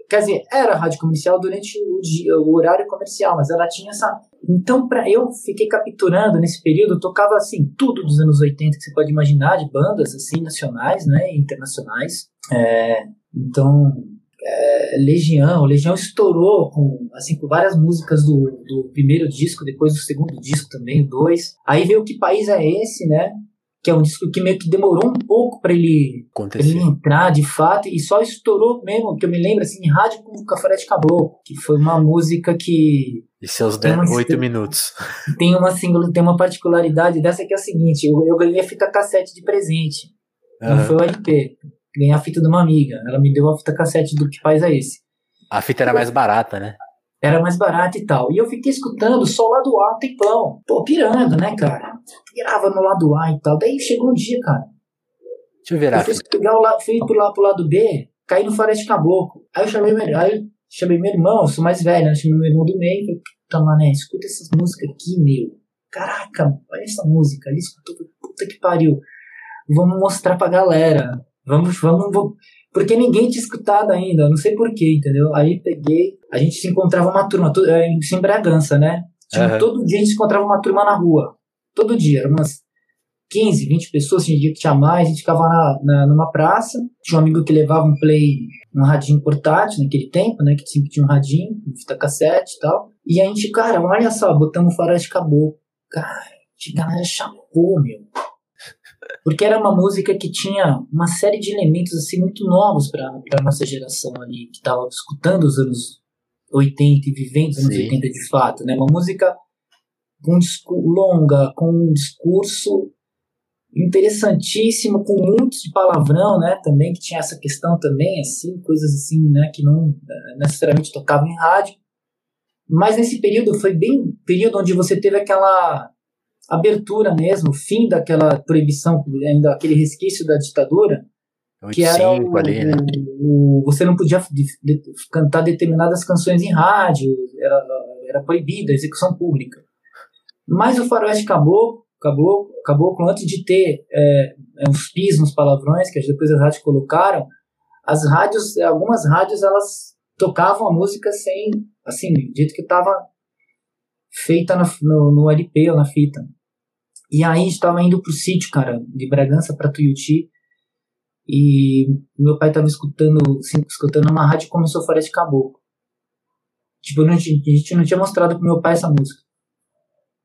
Quer dizer, era rádio comercial durante o, dia, o horário comercial, mas ela tinha essa. Então, para eu fiquei capturando nesse período, tocava assim, tudo dos anos 80 que você pode imaginar, de bandas assim, nacionais, né, internacionais. É, então, é, Legião, Legião estourou com, assim, com várias músicas do, do primeiro disco, depois do segundo disco também, o dois. Aí veio Que País é Esse, né? Que é um disco que meio que demorou um pouco para ele, ele, entrar de fato e só estourou mesmo, que eu me lembro assim, em rádio com o Café de Caboclo, que foi uma música que e seus 8 minutos. Tem uma tem uma particularidade dessa que é a seguinte, eu, eu ganhei a fita cassete de presente. Uhum. Não foi o LP. Ganhei a fita de uma amiga. Ela me deu a fita cassete do Que Faz é Esse. A fita era mais barata, né? Era mais barato e tal. E eu fiquei escutando só o lado A um tempão. Pô, pirando, né, cara? Pirava no lado A e tal. Daí chegou um dia, cara. Deixa eu ver Eu fui, pegar o lado, fui pro, lado, pro lado B, caí no Floresta Caboclo. Aí eu chamei meu, aí eu chamei meu irmão, eu sou mais velho, né? Chamei meu irmão do meio falei, puta, mané, escuta essas músicas aqui, meu. Caraca, olha essa música ali, escutou, puta que pariu. Vamos mostrar pra galera. Vamos, vamos, vamos porque ninguém tinha escutado ainda, não sei porquê, entendeu? Aí peguei, a gente se encontrava uma turma, é, em Bragança, né? Tinha, uhum. Todo dia a gente encontrava uma turma na rua. Todo dia, eram umas 15, 20 pessoas, tinha dia que tinha mais, a gente ficava na, na, numa praça, tinha um amigo que levava um play, um radinho portátil naquele tempo, né? Que sempre tinha um radinho, um fita cassete e tal. E a gente, cara, olha só, botamos faroeste caboclo. Cara, a galera chapou, meu. Porque era uma música que tinha uma série de elementos assim muito novos para a nossa geração ali, que estava escutando os anos 80 e vivendo os anos Sim. 80 de fato. Né? Uma música com longa, com um discurso interessantíssimo, com muitos de palavrão, né, também, que tinha essa questão também, assim, coisas assim, né, que não eh, necessariamente tocavam em rádio. Mas nesse período foi bem período onde você teve aquela abertura mesmo, fim daquela proibição, ainda aquele resquício da ditadura, que era o, ali, né? o, você não podia de, de, cantar determinadas canções em rádio, era, era proibida a execução pública. Mas o faroeste acabou, acabou, acabou com antes de ter é, é uns pis, uns palavrões que depois as rádios colocaram, as rádios, algumas rádios elas tocavam a música sem, assim, do jeito que estava feita no, no, no LP ou na fita. E aí a gente tava indo pro sítio, cara, de Bragança para Tuiuti. E meu pai tava escutando, assim, escutando uma rádio e começou a falar de caboclo. Tipo, a gente não tinha mostrado pro meu pai essa música.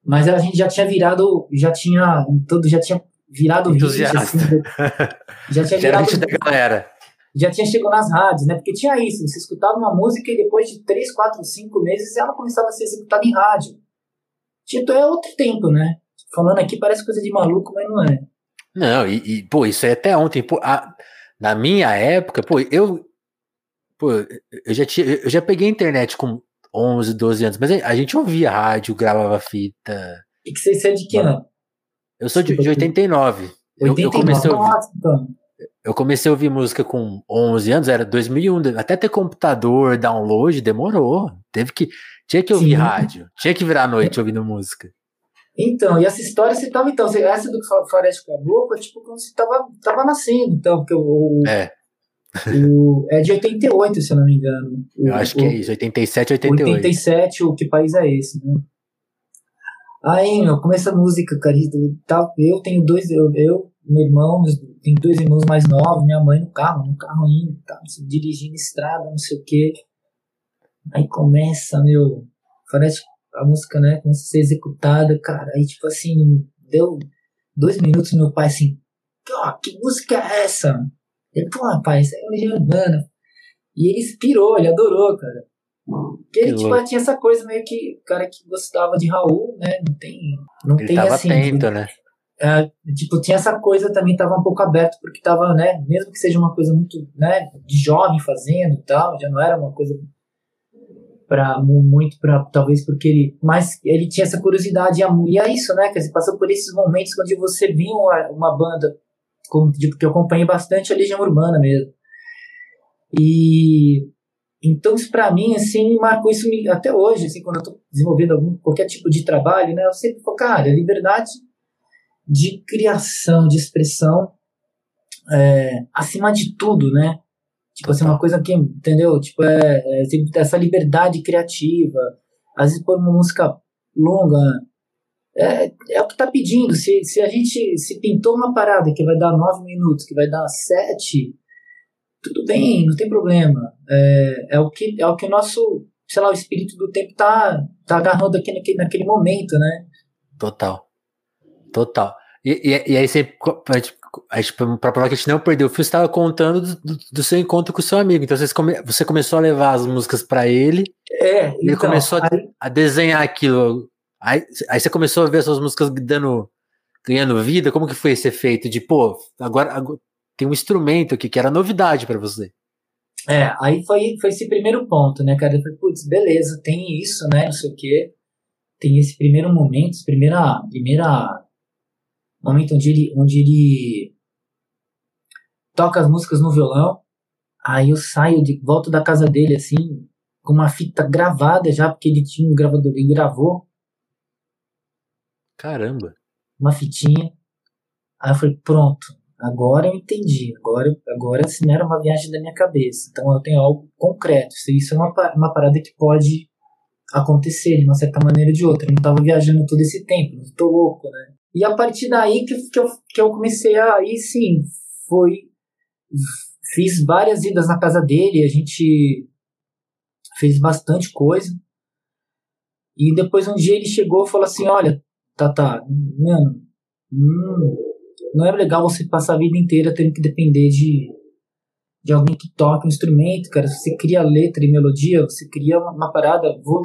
Mas a gente já tinha virado, já tinha, todo, já tinha virado Entusiasta. Hit, assim, já tinha virado. Já da galera. Já tinha chegado nas rádios, né? Porque tinha isso, você escutava uma música e depois de 3, 4, 5 meses ela começava a ser executada em rádio. Tipo, é outro tempo, né? Falando aqui parece coisa de maluco, mas não é. Não, e, e pô, isso é até ontem. Pô, a, na minha época, pô, eu. Pô, eu já, tinha, eu já peguei internet com 11, 12 anos, mas a gente ouvia rádio, gravava fita. E que você é de que ano? Eu sou de, de 89. 89. Eu, eu, comecei a ouvir, então. eu comecei a ouvir música com 11 anos, era 2001. Até ter computador, download, demorou. Teve que. Tinha que ouvir Sim. rádio. Tinha que virar a noite ouvindo música. Então, e essa história você tava, então, essa do Floresta Caboclo é tipo quando você tava, tava nascendo, então, porque o. É. O, é de 88, se eu não me engano. O, eu acho que é isso, 87, 88. 87, o que país é esse, né? Aí, meu, começa a música, cara. Tá, eu tenho dois, eu, eu meu irmão, tem dois irmãos mais novos, minha mãe no carro, no carro indo, tá, dirigindo estrada, não sei o quê. Aí começa, meu, parece a música, né, começa a ser executada, cara. Aí, tipo assim, deu dois minutos, meu pai assim, ó, que música é essa? Ele, pô, rapaz, é Legião Urbana. E ele inspirou, ele adorou, cara. Porque ele tipo, tinha essa coisa meio que o cara que gostava de Raul, né? Não tem. Não ele tem tava assim. atento, né? É, tipo, tinha essa coisa também, tava um pouco aberto, porque tava, né, mesmo que seja uma coisa muito, né, de jovem fazendo e tal, já não era uma coisa para muito para talvez porque ele mas ele tinha essa curiosidade e é isso né que você passou por esses momentos onde você viu uma, uma banda como que eu acompanhei bastante a Legião Urbana mesmo. E então isso para mim assim marcou isso até hoje assim quando eu tô desenvolvendo algum qualquer tipo de trabalho né eu sempre falo cara liberdade de criação de expressão é, acima de tudo né Tipo assim, uma coisa que, entendeu? Tipo, é, é essa liberdade criativa. Às vezes por uma música longa. É, é o que tá pedindo. Se, se a gente se pintou uma parada que vai dar nove minutos, que vai dar sete, tudo bem, não tem problema. É, é, o, que, é o que o nosso, sei lá, o espírito do tempo tá, tá agarrando aqui naquele, naquele momento, né? Total. Total. E, e, e aí você, tipo, pra provar que a gente não perdeu o fio, você estava contando do, do, seu encontro com o seu amigo. Então você, come, você começou a levar as músicas para ele. É, ele então, começou a, aí, a, desenhar aquilo. Aí, aí você começou a ver suas músicas dando, ganhando vida. Como que foi esse efeito de, pô, agora, agora tem um instrumento aqui que era novidade para você? É, aí foi, foi esse primeiro ponto, né, cara? Eu falei, putz, beleza, tem isso, né, não sei o quê. Tem esse primeiro momento, primeira, primeira momento onde ele, onde ele toca as músicas no violão. Aí eu saio de volta da casa dele assim, com uma fita gravada já, porque ele tinha um gravador e gravou. Caramba. Uma fitinha. Aí eu falei, pronto, agora eu entendi. Agora, agora assim, não era uma viagem da minha cabeça. Então eu tenho algo concreto. Isso é uma, uma parada que pode acontecer de uma certa maneira ou de outra. Eu não estava viajando todo esse tempo, não estou louco, né? E a partir daí que, que, eu, que eu comecei a. Aí sim, foi. Fiz várias idas na casa dele, a gente fez bastante coisa. E depois um dia ele chegou e falou assim: Olha, Tata, mano, hum, não é legal você passar a vida inteira tendo que depender de, de alguém que toca um instrumento, cara. Você cria letra e melodia, você cria uma, uma parada. Vou,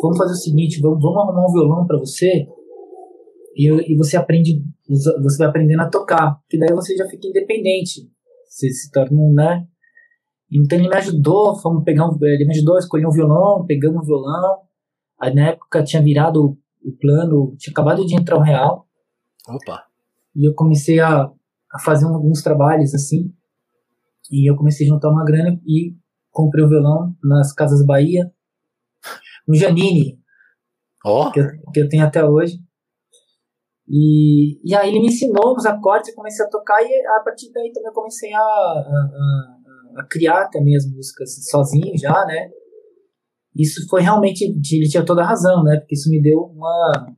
vamos fazer o seguinte: vamos, vamos arrumar um violão para você e, e você aprende, você vai aprendendo a tocar, que daí você já fica independente, você se torna, né? Então ele me ajudou, fomos pegar um, ele me ajudou a escolher um violão, pegamos um violão. Aí na época tinha virado o plano, tinha acabado de entrar o real. Opa. E eu comecei a, a fazer alguns trabalhos assim. E eu comecei a juntar uma grana e comprei o um violão nas Casas Bahia, no Janine, oh. que, que eu tenho até hoje. E, e aí ele me ensinou os acordes, eu comecei a tocar e a partir daí também eu comecei a, a, a, a criar também as músicas sozinho já, né? Isso foi realmente, ele tinha toda a razão, né? Porque isso me deu uma,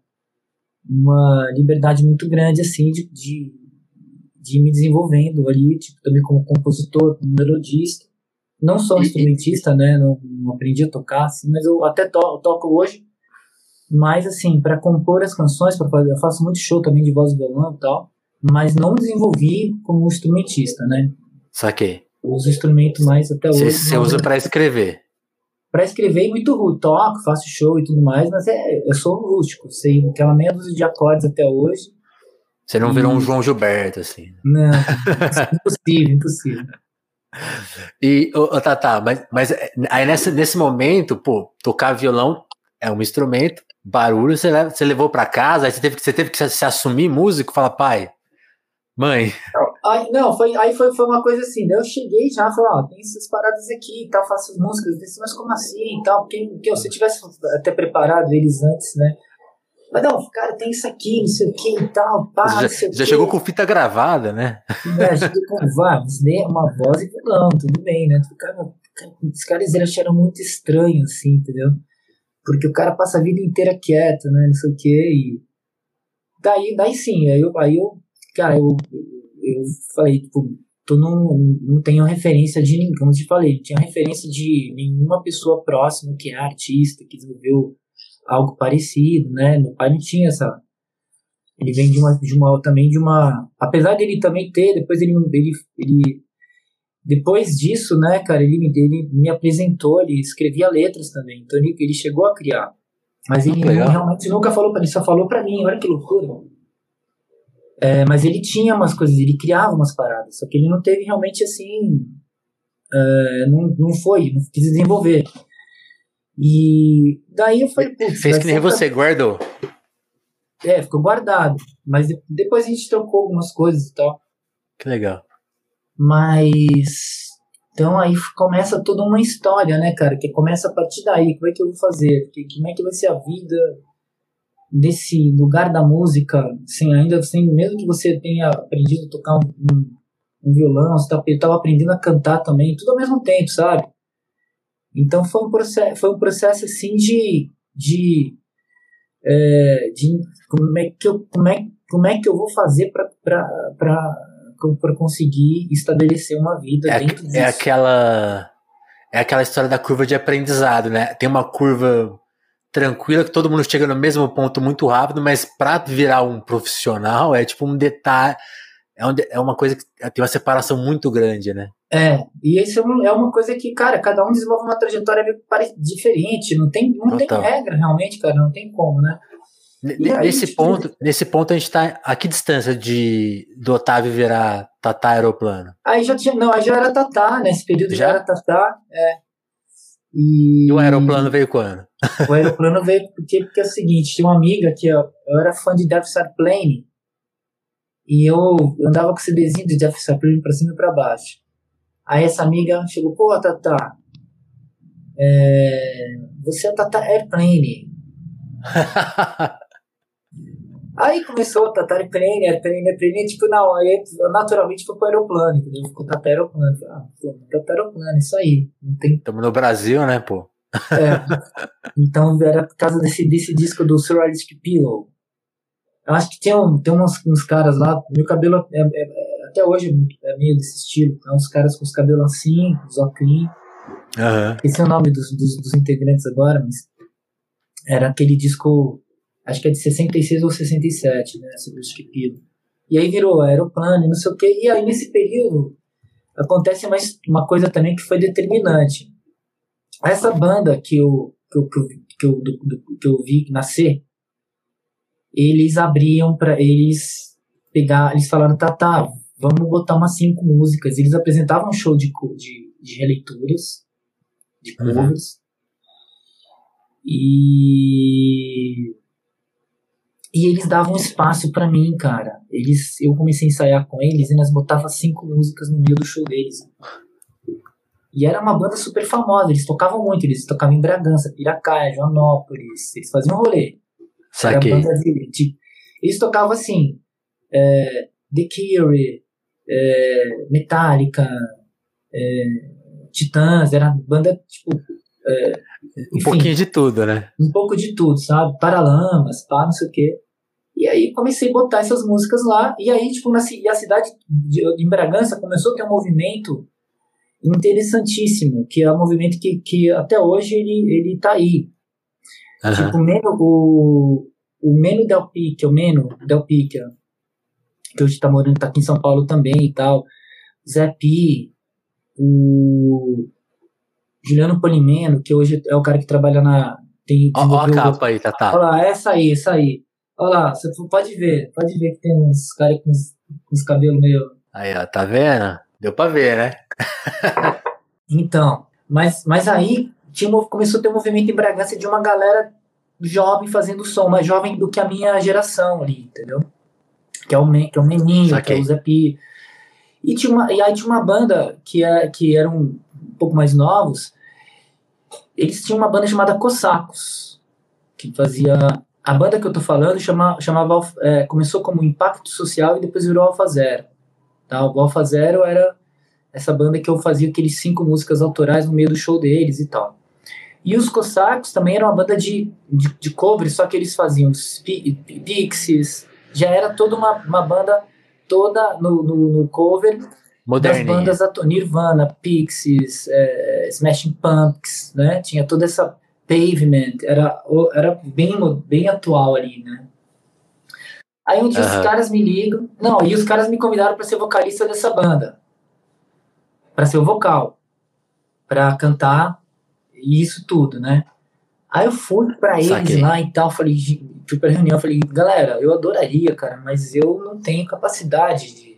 uma liberdade muito grande, assim, de, de, de me desenvolvendo ali, tipo, também como compositor, como melodista. Não sou instrumentista, né? Não, não aprendi a tocar, assim, mas eu até to, toco hoje mas, assim, para compor as canções, pra fazer, eu faço muito show também de voz e violão e tal, mas não desenvolvi como instrumentista, né? Saquei. Uso instrumento mais até hoje. Você usa para escrever? Para escrever muito rude, toco, faço show e tudo mais, mas é, eu sou rústico, sei aquela meia dúzia de acordes até hoje. Você não e... virou um João Gilberto, assim? Não, impossível, impossível. E, ô, ô, tá, tá, mas, mas aí nesse, nesse momento, pô, tocar violão é um instrumento, barulho, você, leva, você levou para casa, aí você teve, você teve que se, assumir músico, falar, pai, mãe. Aí, não, foi, aí foi, foi uma coisa assim, eu cheguei já, falei, ó, tem essas paradas aqui e tal, faço as músicas, disse, mas como assim e tal, porque, porque se eu tivesse até preparado eles antes, né, mas não, cara, tem isso aqui, não sei o que e tal, pá, já, já chegou com fita gravada, né? É, chegou com, vamos, né, uma voz e violão, tudo bem, né, cara, os caras eles acharam muito estranho, assim, entendeu? Porque o cara passa a vida inteira quieto, né? Não sei o quê. E daí, daí sim, aí eu, aí eu cara, eu, eu falei, tipo, tu não, não tenho referência de ninguém, como eu te falei, não tinha referência de nenhuma pessoa próxima que é artista, que desenvolveu algo parecido, né? Meu pai não tinha essa. Ele vem de uma, de uma também de uma. Apesar dele também ter, depois ele, ele, ele depois disso, né, cara, ele, ele me apresentou, ele escrevia letras também, então ele, ele chegou a criar. Mas ele realmente nunca falou para ele, só falou para mim, olha que loucura. É, mas ele tinha umas coisas, ele criava umas paradas, só que ele não teve realmente assim. É, não, não foi, não quis desenvolver. E daí eu falei, Fez que nem você, guardou. É, ficou guardado. Mas depois a gente trocou algumas coisas e tal. Que legal. Mas. Então aí começa toda uma história, né, cara? Que começa a partir daí. Como é que eu vou fazer? Que, como é que vai ser a vida desse lugar da música? Sem ainda, sem, mesmo que você tenha aprendido a tocar um, um, um violão, você tá, estava aprendendo a cantar também, tudo ao mesmo tempo, sabe? Então foi um processo, foi um processo assim de, de, é, de como é que eu, como é, como é que eu vou fazer para conseguir estabelecer uma vida é, dentro é disso. É aquela é aquela história da curva de aprendizado, né? Tem uma curva tranquila que todo mundo chega no mesmo ponto muito rápido, mas para virar um profissional é tipo um detalhe, é, um, é uma coisa que tem uma separação muito grande, né? É, e isso é, é uma coisa que, cara, cada um desenvolve uma trajetória diferente, não tem, não tem regra realmente, cara, não tem como, né? Nesse ponto, nesse ponto a gente está a que distância de do Otávio virar Tatá aeroplano? Aí já tinha, não, aí já era Tatá, nesse período já, já era Tatá, é. E... e, o aeroplano veio quando? O aeroplano veio porque, porque é o seguinte, tinha uma amiga que eu, eu era fã de Death Star Plane e eu andava com o CDzinho de Death Star Plane pra cima e pra baixo. Aí essa amiga chegou, pô, Tata, é, você é Tata Airplane. aí começou o Tata Airplane, Airplane, Airplane, tipo, não, aí naturalmente foi pro aeroplano, entendeu? Ficou Tata Aeroplano. Ah, pô, Tata Aeroplano, isso aí. Não tem... Estamos no Brasil, né, pô? É, então era por causa desse, desse disco do Surrealistic Pillow. Eu acho que tem, um, tem uns, uns caras lá, meu cabelo é, é até hoje é meio desse estilo. É uns caras com os cabelos assim, os óculos. Uhum. Esse é o nome dos, dos, dos, integrantes agora, mas era aquele disco, acho que é de 66 ou 67, né? Sobre o Skipilo. E aí virou aeroplano, não sei o quê. E aí nesse período acontece mais uma coisa também que foi determinante. Essa banda que eu, que eu, que eu, que eu, que eu vi nascer, eles abriam para eles pegar, eles falaram, tá, tá, vamos botar umas cinco músicas. Eles apresentavam um show de, de, de releituras, de uhum. covers. Uhum. E e eles davam espaço para mim, cara. Eles, eu comecei a ensaiar com eles e nós botava cinco músicas no meio do show deles. E era uma banda super famosa, eles tocavam muito, eles tocavam em Bragança, Piracaia, Joanópolis, eles faziam rolê. Saquei. Era banda de, de, eles tocavam assim, é, The Cure, é, Metallica, é, Titãs, era banda tipo. É, enfim, um pouquinho de tudo, né? Um pouco de tudo, sabe? Paralamas, pá, não sei o quê. E aí comecei a botar essas músicas lá, e aí, tipo, na, e a cidade de, de Bragança começou a ter um movimento interessantíssimo, que é um movimento que, que até hoje ele, ele tá aí. Uhum. Tipo, o Meno, o, o Meno Del Pique, o Meno Del Pique, que hoje está morando, tá aqui em São Paulo também e tal. Zé Pi, o Juliano Polimeno, que hoje é o cara que trabalha na. Tem, Olha a capa aí, tá, tá. Olha lá, essa aí, essa aí. Olha lá, você pode ver, pode ver que tem uns caras com os, com os cabelos meio. Aí, ó, tá vendo? Deu pra ver, né? então, mas, mas aí tinha, começou a ter um movimento em Bragança de uma galera jovem fazendo som, mais jovem do que a minha geração ali, entendeu? que é o, que é o Meninho, Saquei. que é o Zé. E, tinha uma, e aí tinha uma banda que, é, que eram um pouco mais novos, eles tinham uma banda chamada Cossacos, que fazia... A banda que eu tô falando chama, chamava, é, começou como Impacto Social e depois virou Alfa Zero. Tá? O Alfa Zero era essa banda que eu fazia aqueles cinco músicas autorais no meio do show deles e tal. E os Cossacos também eram uma banda de, de, de cover, só que eles faziam Pixies, já era toda uma, uma banda toda no, no, no cover Moderninha. das bandas Nirvana, Pixies, é, Smashing Pumpkins, né? Tinha toda essa Pavement, era, era bem, bem atual ali, né? Aí um dia os caras me ligam, não, e os caras me convidaram para ser vocalista dessa banda. para ser o vocal, para cantar isso tudo, né? Aí eu fui para eles Saquei. lá e tal, falei, fui pra reunião, falei, galera, eu adoraria, cara, mas eu não tenho capacidade de,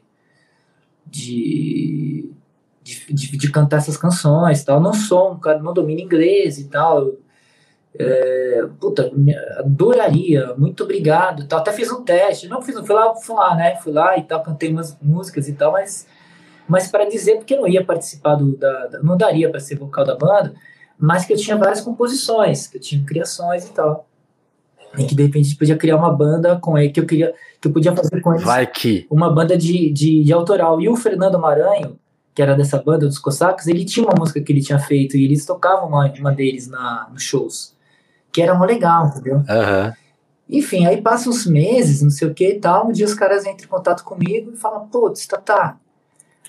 de, de, de, de cantar essas canções tal. Não sou um cara, não domino inglês e tal. É, puta, adoraria, muito obrigado tal. Até fiz um teste, não fiz, fui lá, fui lá, né? Fui lá e tal, cantei umas músicas e tal, mas, mas para dizer, porque eu não ia participar do, da, da não daria para ser vocal da banda, mas que eu tinha várias composições, que eu tinha criações e tal. E que de repente podia criar uma banda com ele, que eu queria, que eu podia fazer com eles. Vai que. Uma banda de, de, de autoral. E o Fernando Maranho, que era dessa banda dos Cossacos, ele tinha uma música que ele tinha feito e eles tocavam uma, uma deles na, nos shows. Que era uma legal, entendeu? Uhum. Enfim, aí passa uns meses, não sei o que e tal. Um dia os caras entram em contato comigo e falam: putz, tá, tá.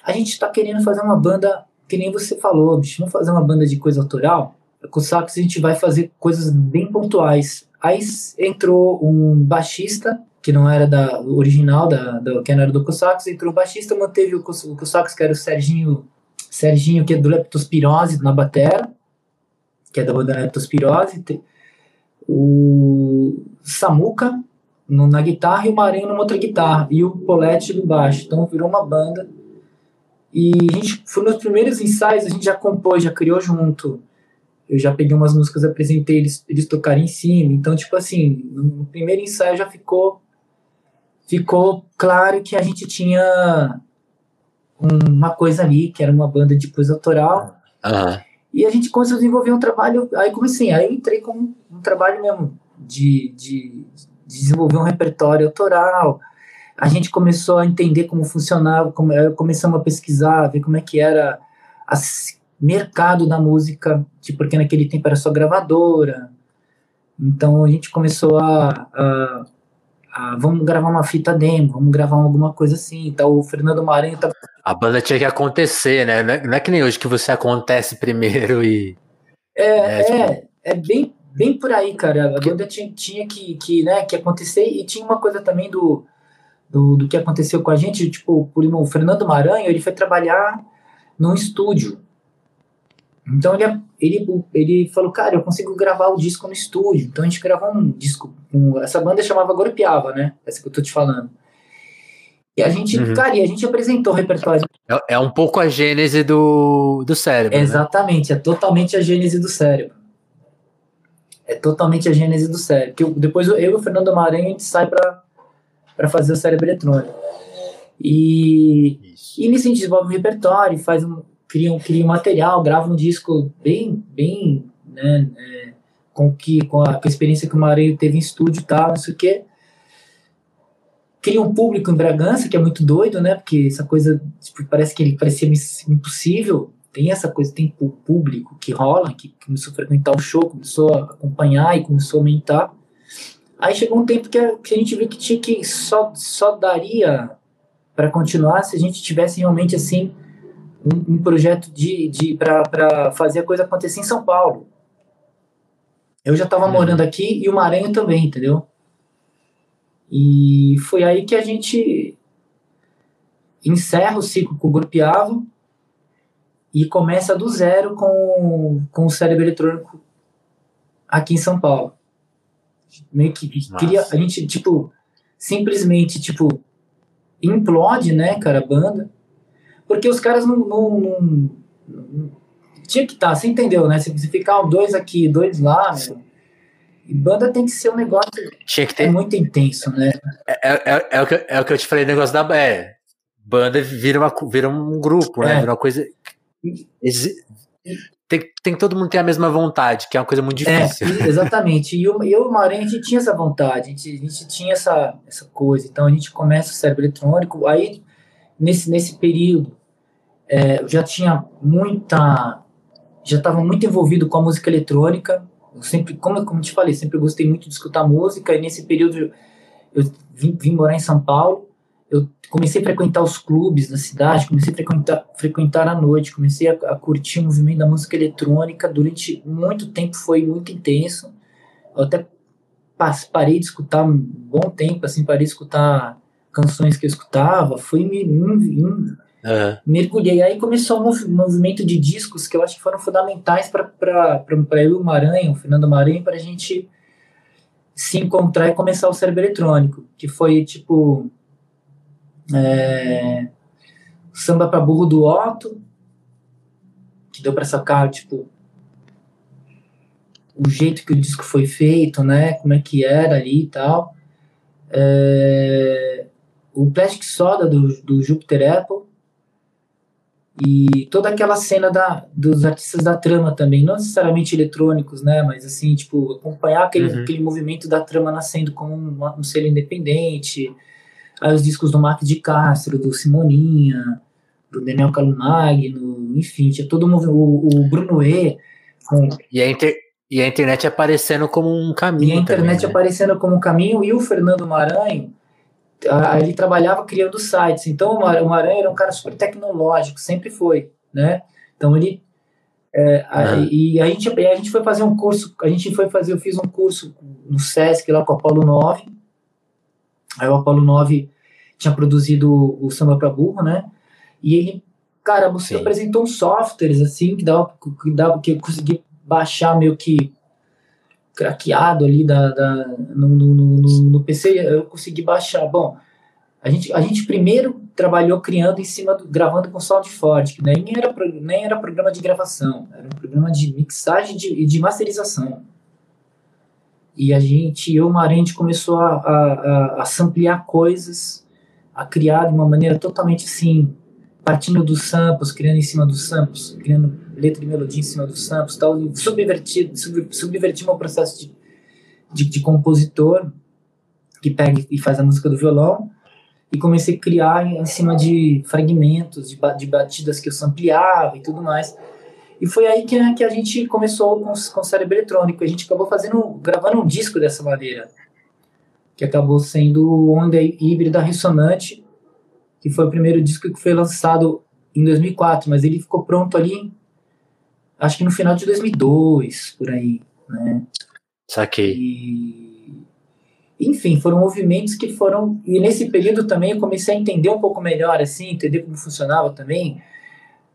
A gente tá querendo fazer uma banda que nem você falou, bicho, vamos fazer uma banda de coisa autoral? Com o Sax a gente vai fazer coisas bem pontuais. Aí entrou um baixista, que não era da original, da, da, que não era do Cossacos, entrou o baixista, manteve o, o Cossacos, que era o Serginho, Serginho, que é do Leptospirose, na batera, que é da banda Leptospirose, o Samuca no, na guitarra e o Marinho numa outra guitarra, e o Polete no baixo. Então virou uma banda e a gente foi nos primeiros ensaios, a gente já compôs, já criou junto. Eu já peguei umas músicas, apresentei, eles, eles tocaram em cima. Então, tipo assim, no primeiro ensaio já ficou ficou claro que a gente tinha uma coisa ali, que era uma banda de coisa autoral. Uhum. E a gente começou a desenvolver um trabalho, aí comecei, aí eu entrei com um trabalho mesmo de, de, de desenvolver um repertório autoral, a gente começou a entender como funcionava, como, começamos a pesquisar, ver como é que era o mercado da música, tipo, porque naquele tempo era só gravadora. Então a gente começou a, a, a, vamos gravar uma fita demo, vamos gravar alguma coisa assim. Então o Fernando Maranhão tá... A banda tinha que acontecer, né? Não é, que nem hoje que você acontece primeiro e. É, né, tipo... é, é bem, bem por aí, cara. A banda tinha, tinha que, que, né, que acontecer e tinha uma coisa também do do, do que aconteceu com a gente, tipo, o Fernando Maranhão, ele foi trabalhar num estúdio. Então ele, ele, ele falou, cara, eu consigo gravar o disco no estúdio. Então a gente gravou um disco. Com, essa banda chamava Golpeava, né? Essa que eu tô te falando. E a gente, uhum. cara, e a gente apresentou o repertório. É, é, um pouco a gênese do, do cérebro. Né? Exatamente, né? é totalmente a gênese do cérebro. É totalmente a gênese do cérebro. Que eu, depois eu e o Fernando Maranhão a gente sai para para fazer o cérebro eletrônico. E, e nisso a gente desenvolve um repertório, faz um, cria, um, cria um material, grava um disco bem, bem né, é, com, que, com, a, com a experiência que o Mareio teve em estúdio e tal, não sei o quê. Cria um público em Bragança, que é muito doido, né? Porque essa coisa tipo, parece que ele parecia impossível. Tem essa coisa, tem o público que rola, que começou a frequentar o show, começou a acompanhar e começou a aumentar. Aí chegou um tempo que a, que a gente viu que tinha que só, só daria para continuar se a gente tivesse realmente assim um, um projeto de, de para fazer a coisa acontecer em São Paulo. Eu já estava uhum. morando aqui e o Maranhão também, entendeu? E foi aí que a gente encerra o ciclo com o Grupiavo e começa do zero com, com o cérebro eletrônico aqui em São Paulo meio que queria a gente tipo simplesmente tipo implode né cara a banda porque os caras não, não, não, não tinha que estar tá, você entendeu né se ficar dois aqui dois lá e banda tem que ser um negócio tinha que ter é muito intenso né é, é, é, é, o, que, é o que eu te falei negócio da é, banda vira uma vira um grupo né é. vira uma coisa tem, tem que todo mundo ter a mesma vontade, que é uma coisa muito é, difícil. É, exatamente. E eu, eu e o Maranhão, a gente tinha essa vontade, a gente, a gente tinha essa, essa coisa. Então a gente começa o cérebro eletrônico. Aí, nesse, nesse período, é, eu já tinha muita. Já estava muito envolvido com a música eletrônica. Eu sempre, como, como te falei, sempre gostei muito de escutar música. E nesse período eu vim, vim morar em São Paulo eu comecei a frequentar os clubes da cidade, comecei a frequentar, frequentar à noite, comecei a, a, curtir o movimento da música eletrônica. Durante muito tempo foi muito intenso. Eu até parei de escutar um bom tempo, assim, parei de escutar canções que eu escutava. Fui me, Uhum. Mergulhei. Aí começou um movimento de discos que eu acho que foram fundamentais para eu e o Maranhão, o Fernando Maranhão, para a gente se encontrar e começar o cérebro eletrônico, que foi tipo é, samba para burro do Otto, que deu para sacar tipo o jeito que o disco foi feito, né? Como é que era ali e tal. É, o Plastic Soda do, do Jupiter Apple e toda aquela cena da, dos artistas da trama também, não necessariamente eletrônicos, né? Mas assim, tipo, acompanhar aquele, uhum. aquele movimento da trama nascendo como um, um selo independente. Aí os discos do Mark de Castro, do Simoninha, do Daniel Calumagno, enfim, tinha todo o, o, o Bruno E. Com... E a, inter, e a internet aparecendo como um caminho. E a internet também, né? aparecendo como um caminho, e o Fernando Maranhão, ele trabalhava criando sites. Então, o Maranhão era um cara super tecnológico, sempre foi, né? Então, ele... É, a, e a gente, a gente foi fazer um curso, a gente foi fazer, eu fiz um curso no Sesc lá com o Apolo 9, aí o Apolo 9 tinha produzido o, o Samba para Burro, né? E ele, cara, você Sim. apresentou uns softwares, assim, que dava, que dava, que eu consegui baixar meio que craqueado ali da, da no, no, no, no, PC, eu consegui baixar. Bom, a gente, a gente primeiro trabalhou criando em cima do, gravando com SoundForge, que nem era, nem era programa de gravação, era um programa de mixagem e de, de masterização. E a gente, eu e o Marente, começou a, a, a, samplear coisas, a criar de uma maneira totalmente assim, partindo dos samples, criando em cima dos samples, criando letra e melodia em cima dos samples, tal, subvertir, sub, subvertir meu processo de, de, de, compositor que pega e faz a música do violão e comecei a criar em cima de fragmentos, de, de batidas que eu sampleava e tudo mais. E foi aí que, que a gente começou com, com o cérebro eletrônico. A gente acabou fazendo, gravando um disco dessa maneira, que acabou sendo Onda Híbrida Ressonante, que foi o primeiro disco que foi lançado em 2004, mas ele ficou pronto ali acho que no final de 2002, por aí, né? Saquei. E, enfim, foram movimentos que foram. E nesse período também eu comecei a entender um pouco melhor, assim, entender como funcionava também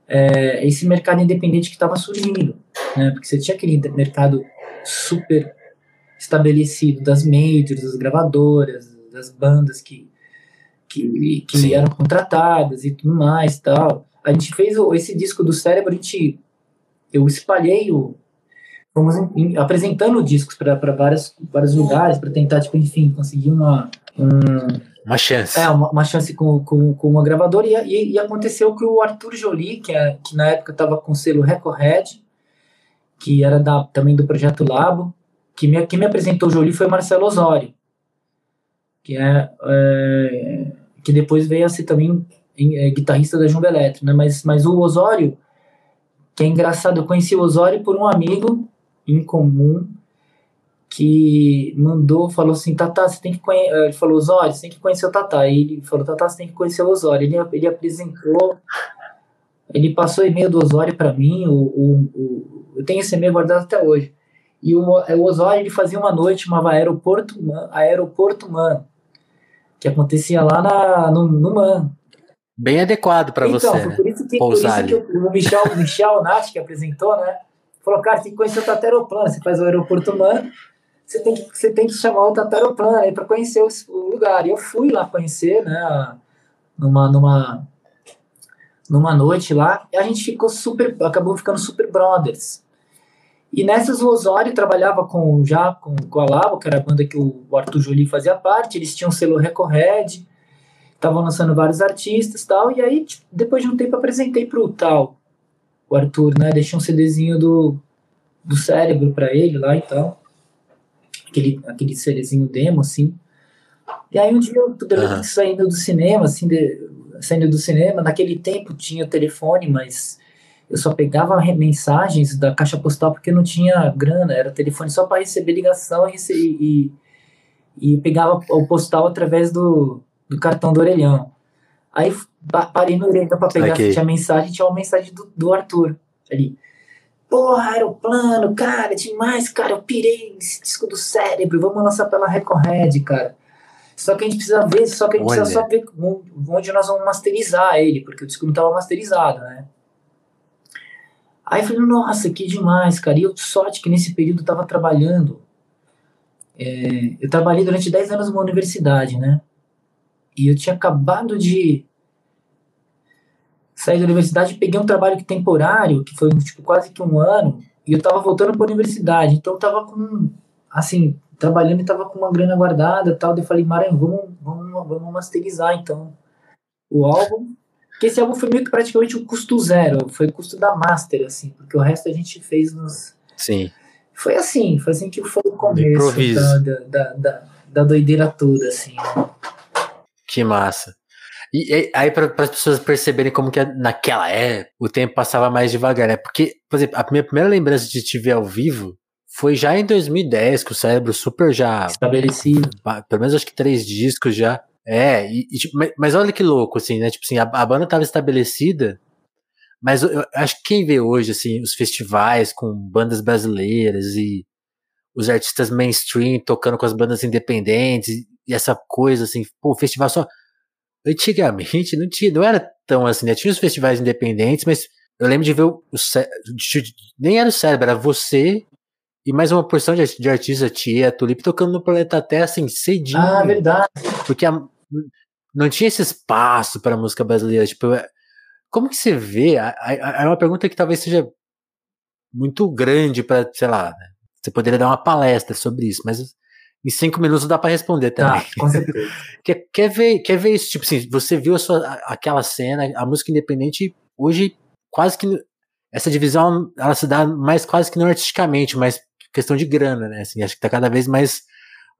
é, esse mercado independente que estava surgindo, né? Porque você tinha aquele mercado super estabelecido das majors, das gravadoras, das bandas que, que, que eram contratadas e tudo mais tal. A gente fez esse disco do cérebro, a gente eu espalhei o. Fomos em, em, apresentando discos para vários, lugares, para tentar, tipo, enfim, conseguir uma. Um, uma chance. É, uma, uma chance com, com, com uma gravadora. E, e, e, aconteceu que o Arthur Jolie, que, é, que na época estava com o selo Record que era da, também do projeto Labo, que me, quem me apresentou o Jolie foi Marcelo Osório, que é, é que depois veio a ser também é, guitarrista da Jumbo Eletro, né? Mas, mas o Osório que é engraçado, eu conheci o Osório por um amigo em comum que mandou, falou assim, Tata, você tem que conhecer, ele falou, Osório, você tem que conhecer o Tata, aí ele falou, Tata, você tem que conhecer o Osório, ele, ele apresentou, ele passou e-mail do Osório para mim, o, o, o, eu tenho esse e-mail guardado até hoje, e o, o Osório, ele fazia uma noite, chamava Aeroporto Man, Aeroporto Man, que acontecia lá na, no, no Man, Bem adequado para então, você. Então, por isso que, por isso que o Michel, o Michel Nath, que apresentou, né? Falou, cara, tem que conhecer o Tataroplano. Você faz o aeroporto humano, você tem que, você tem que chamar o Tataroplano aí para conhecer o, o, lugar. E eu fui lá conhecer, né? Numa, numa, numa noite lá, e a gente ficou super, acabou ficando super brothers. E nessas o Osório trabalhava com já com, com a Labo, que era a banda que o Arthur Jolie fazia parte, eles tinham o selo Record estavam lançando vários artistas tal, e aí, tipo, depois de um tempo, apresentei pro tal, o Arthur, né? Deixei um CDzinho do, do cérebro para ele lá e tal. Aquele, aquele CDzinho demo, assim. E aí um dia eu tô uhum. saindo do cinema, assim, de, saindo do cinema, naquele tempo tinha telefone, mas eu só pegava mensagens da caixa postal porque não tinha grana, era telefone só para receber ligação e, e, e, pegava o postal através do, do cartão do orelhão. Aí parei no orelhão pra pegar okay. se tinha mensagem, tinha uma mensagem do, do Arthur ali. Porra, aeroplano, cara, demais, cara, eu pirei nesse disco do cérebro, vamos lançar pela Record cara. Só que a gente precisa ver, só que a gente Olha. precisa só ver onde nós vamos masterizar ele, porque o disco não estava masterizado, né? Aí eu falei, nossa, que demais, cara. E eu, sorte que nesse período eu tava trabalhando. É, eu trabalhei durante 10 anos numa universidade, né? E eu tinha acabado de sair da universidade peguei um trabalho temporário, que foi tipo quase que um ano, e eu tava voltando para a universidade. Então eu tava com, assim, trabalhando e tava com uma grana guardada tal. Daí eu falei, Maranhão, vamos, vamos, vamos masterizar então o álbum. Porque esse álbum foi meio que praticamente o custo zero, foi o custo da master, assim, porque o resto a gente fez nos. Sim. Foi assim, foi assim que foi o começo improviso. da, da, da, da doideira toda, assim. né? Que massa. E, e aí, para as pessoas perceberem como que é naquela época o tempo passava mais devagar, né? Porque, por exemplo, a minha primeira lembrança de te ver ao vivo foi já em 2010, que o cérebro super já. Estabelecido. Pelo menos acho que três discos já. É, e, e, tipo, mas, olha que louco, assim, né? Tipo assim, a, a banda tava estabelecida, mas eu, eu acho que quem vê hoje, assim, os festivais com bandas brasileiras e os artistas mainstream tocando com as bandas independentes e, essa coisa, assim, pô, o festival só. Antigamente não tinha, não era tão assim, né? Tinha os festivais independentes, mas eu lembro de ver o, o nem era o cérebro, era você e mais uma porção de, de artistas, tia, Tulip, tocando no Planeta Terra, assim, cedinho. Ah, verdade. Porque a- não tinha esse espaço para música brasileira. Tipo, é- como que você vê? É uma pergunta que talvez seja muito grande para, sei lá, né? você poderia dar uma palestra sobre isso, mas em cinco minutos dá para responder também. Tá, com certeza. Quer, quer, ver, quer ver isso? Tipo assim, você viu a sua, aquela cena, a música independente, hoje quase que. Essa divisão ela se dá mais quase que não artisticamente, mas questão de grana, né? Assim, acho que tá cada vez mais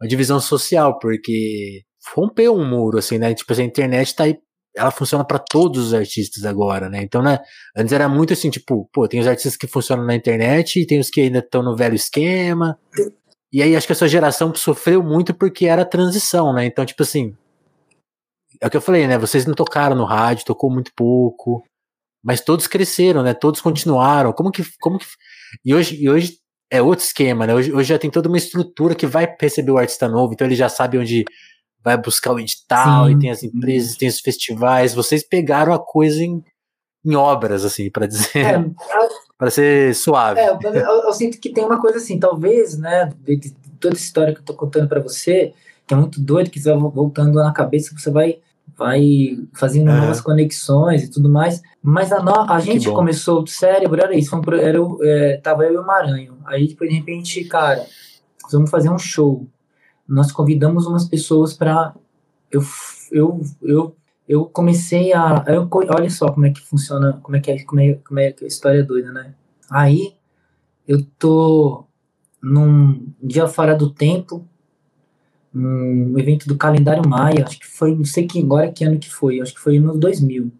uma divisão social, porque rompeu um muro, assim, né? Tipo, assim, a internet tá aí, ela funciona para todos os artistas agora, né? Então, né? Antes era muito assim, tipo, pô, tem os artistas que funcionam na internet e tem os que ainda estão no velho esquema. E aí acho que a sua geração sofreu muito porque era a transição, né? Então, tipo assim, é o que eu falei, né? Vocês não tocaram no rádio, tocou muito pouco, mas todos cresceram, né? Todos continuaram. Como que, como que e hoje, e hoje é outro esquema, né? Hoje, hoje já tem toda uma estrutura que vai receber o artista novo, então ele já sabe onde vai buscar o edital Sim. e tem as empresas, tem os festivais. Vocês pegaram a coisa em, em obras, assim, para dizer, É, para ser suave. É, eu, eu- eu sinto que tem uma coisa assim, talvez, né, de, de toda essa história que eu tô contando pra você, que é muito doido, que você vai voltando na cabeça, você vai, vai fazendo Aham. novas conexões e tudo mais, mas a, no- a gente começou, o cérebro era isso, um era, é, tava eu e o Maranhão, aí de repente, cara, vamos fazer um show, nós convidamos umas pessoas pra, eu, eu, eu eu comecei a. Eu, olha só como é que funciona, como é que é, como é, como é que a história é doida, né? Aí eu tô num dia fora do tempo, um evento do calendário Maia, acho que foi, não sei que agora que ano que foi, acho que foi no 2000.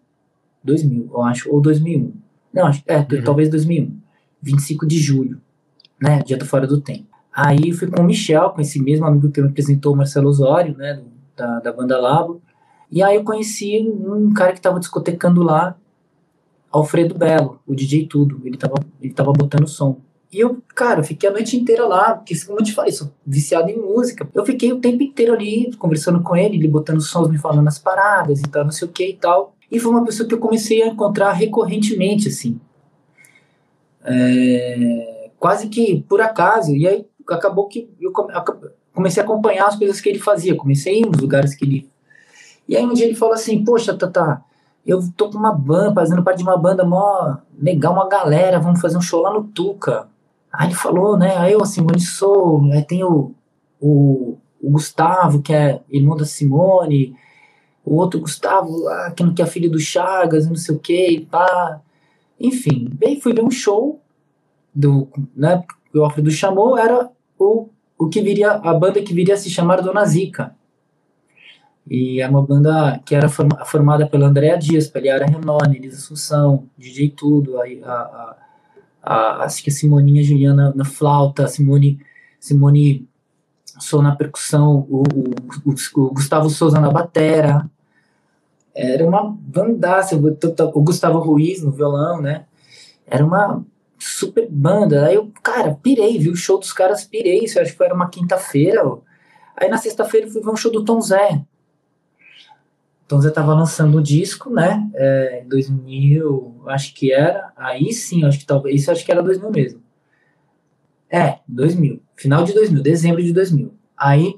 2000, eu acho, ou 2001. Não, acho, é, Uhum. talvez 2001. 25 de julho, né? Dia do fora do tempo. Aí fui com o Michel, com esse mesmo amigo que me apresentou, o Marcelo Osório, né? Da, da banda Labo. E aí eu conheci um cara que tava discotecando lá, Alfredo Belo, o DJ Tudo. Ele tava, ele tava botando som. E eu, cara, fiquei a noite inteira lá, porque como eu te falei, sou viciado em música. Eu fiquei o tempo inteiro ali, conversando com ele, ele botando sons, me falando as paradas e tal, não sei o que e tal. E foi uma pessoa que eu comecei a encontrar recorrentemente, assim. É, quase que por acaso. E aí acabou que eu comecei a acompanhar as coisas que ele fazia. Comecei a ir nos lugares que ele. E aí um dia ele falou assim: Poxa, Tata, eu tô com uma banda, fazendo parte de uma banda mó legal, uma galera, vamos fazer um show lá no Tuca. Aí ele falou, né? Aí eu, Simone Sou, aí tem o, o, o Gustavo, que é irmão da Simone, o outro Gustavo, não que é filho do Chagas, não sei o que, e pá. Enfim, bem, fui ver um show do, né, que o Alfredo chamou, era o, o que viria, a banda que viria a se chamar Dona Zica. E é uma banda que era forma- formada pela Andréa Dias, pela Yara Renone, Elisa Assunção, DJ Tudo, a, a, a, acho que a Simoninha Juliana na flauta, a Simone, Simone Sou na percussão, o, o, o- Gustavo Souza na batera. Era uma bandaça, o Gustavo Ruiz no violão, né? Era uma super banda. Aí eu, cara, pirei, vi o show dos caras, pirei. Isso acho que era uma quinta-feira. Aí na sexta-feira fui ver um show do Tom Zé. Tom Zé tava lançando um disco, né? É, 2000, acho que era. Aí sim, acho que talvez. Isso acho que era 2000 mesmo. É, 2000. Final de 2000, dezembro de 2000. Aí.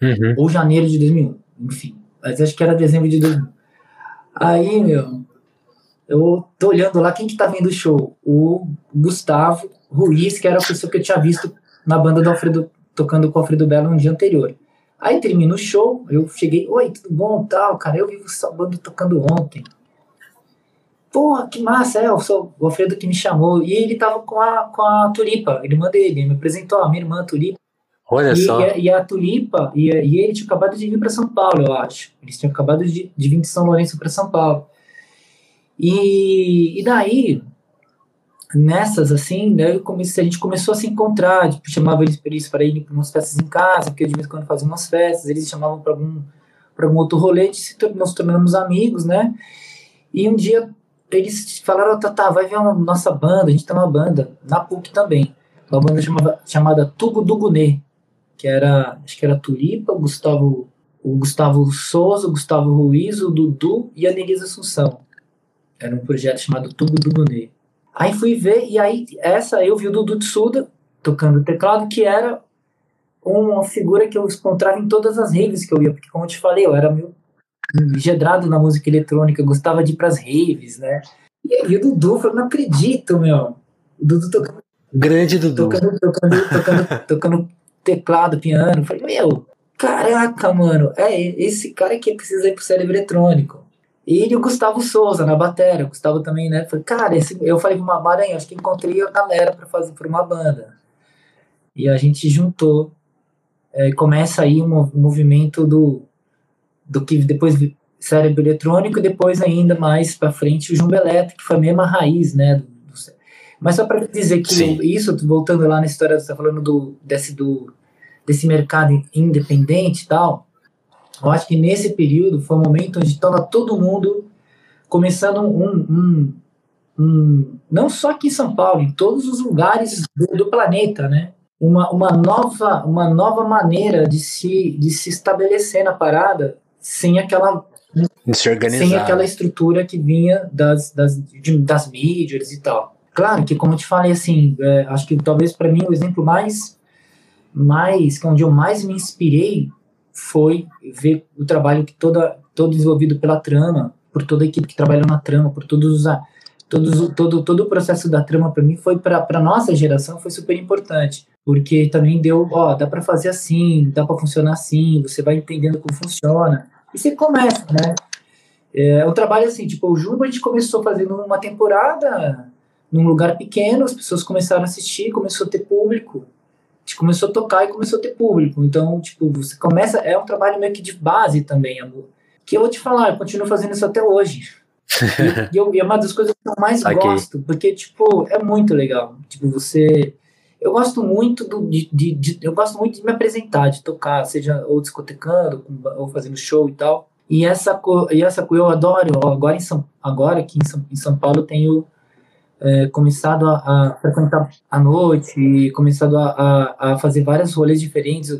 Uhum. Ou janeiro de 2001, enfim. Mas acho que era dezembro de 2000. Aí, meu. Eu tô olhando lá, quem que tá vendo o show? O Gustavo Ruiz, que era a pessoa que eu tinha visto na banda do Alfredo, tocando com o Alfredo Belo no dia anterior. Aí termina o show, eu cheguei, oi, tudo bom, tal, cara, eu vi sua banda tocando ontem. Porra, que massa, é, o, o Alfredo que me chamou. E ele tava com a, com a Tulipa, a irmã dele, ele me apresentou a minha irmã Tulipa. Olha e, só. E a, e a Tulipa, e, e ele tinha acabado de vir para São Paulo, eu acho. Eles tinham acabado de, de vir de São Lourenço para São Paulo. E, e daí, nessas, assim, daí comecei, a gente começou a se encontrar, tipo, chamava eles para isso para ir para umas festas em casa, porque de vez em quando fazia umas festas, eles chamavam para algum, algum outro rolê, se nós tornamos amigos, né? E um dia eles falaram, tá, tá, vai ver a nossa banda, a gente tem uma banda, na PUC também, uma banda chamava, chamada Tugo Dugunê, que era, acho que era Tulipa, Gustavo, o Gustavo Souza, o Gustavo Ruiz, o Dudu e a Denise Assunção. Era um projeto chamado Tugo Dugunê. Aí fui ver, e aí essa eu vi o Dudu Tsuda tocando teclado, que era uma figura que eu encontrava em todas as raves que eu ia, porque como eu te falei, eu era meio gedrado na música eletrônica, gostava de ir pras raves, né? E aí o Dudu, falei, não acredito, meu. O Dudu tocando. Grande Dudu. Tocando, tocando, tocando, tocando teclado, piano. Eu falei, meu, caraca, mano, é esse cara aqui precisa ir pro cérebro eletrônico. E o Gustavo Souza na bateria. O Gustavo também, né? Falei, cara, esse, eu falei pro Maranhão, acho que encontrei a galera para fazer por uma banda. E a gente juntou. É, começa aí um, movimento do do que depois cérebro eletrônico e depois ainda mais para frente o jumbo elétrico, que foi a mesma raiz, né? Do, do, mas só para dizer que eu, isso, voltando lá na história, você está falando do, desse, do, desse mercado independente e tal, eu acho que nesse período foi um momento onde estava todo mundo começando um, um, um, não só aqui em São Paulo, em todos os lugares do, do planeta, né? Uma, uma, nova, uma nova maneira de se, de se estabelecer na parada sem aquela sem aquela estrutura que vinha das, das, de, das mídias e tal. Claro que, como eu te falei, assim, é, acho que talvez para mim o exemplo mais, mais, onde eu mais me inspirei foi ver o trabalho que toda, todo desenvolvido pela trama, por toda a equipe que trabalhou na trama, por todos os todos, todo, todo o processo da trama para mim foi para nossa geração foi super importante porque também deu ó dá para fazer assim dá para funcionar assim você vai entendendo como funciona e você começa, né? É um trabalho assim, tipo, o Jumbo a gente começou fazendo uma temporada num lugar pequeno, as pessoas começaram a assistir, começou a ter público. Começou a tocar e começou a ter público. Então, tipo, você começa, é um trabalho meio que de base também, amor. Que eu vou te falar, eu continuo fazendo isso até hoje. e, eu, e é uma das coisas que eu mais okay. gosto, porque, tipo, é muito legal. Tipo, você eu gosto muito do, de, de, de, eu gosto muito de me apresentar, de tocar, seja ou discotecando, ou fazendo show e tal. E essa e essa eu adoro. Agora em São, agora aqui em São, em São Paulo tenho é, começado a, a, frequentar à noite começado a, a, a, fazer vários rolês diferentes,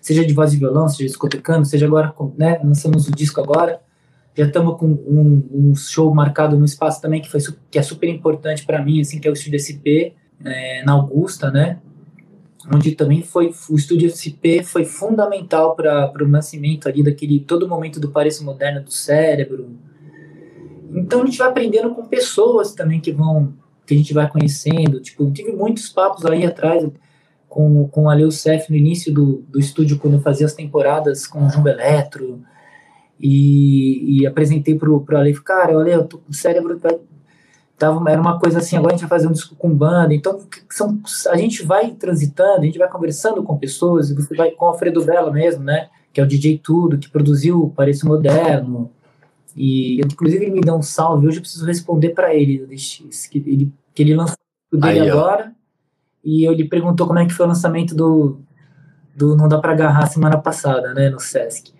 seja de voz e violão, seja discotecando, seja agora, né, lançamos o disco agora. Já estamos com um, um, show marcado no espaço também que, foi, que é super importante para mim, assim, que é o Estúdio SP é, na Augusta, né? Onde também foi o estúdio SP foi fundamental para o nascimento ali daquele todo momento do pareço moderno do cérebro. Então a gente vai aprendendo com pessoas também que vão que a gente vai conhecendo. Tipo, tive muitos papos aí atrás com, com a Leucef no início do, do estúdio, quando eu fazia as temporadas com o Jumbo Eletro. E, e apresentei pro, pro Ale, cara, olha, eu tô, o cérebro vai, Tava, era uma coisa assim, agora a gente vai fazer um disco com banda, então são, a gente vai transitando, a gente vai conversando com pessoas, você vai com o Alfredo Bela mesmo, né, que é o DJ Tudo, que produziu Pareço Moderno, e inclusive ele me deu um salve, hoje eu preciso responder para ele, que ele, que ele lançou o dele Aí, agora, e ele perguntou como é que foi o lançamento do, do Não Dá Pra Agarrar semana passada, né, no Sesc.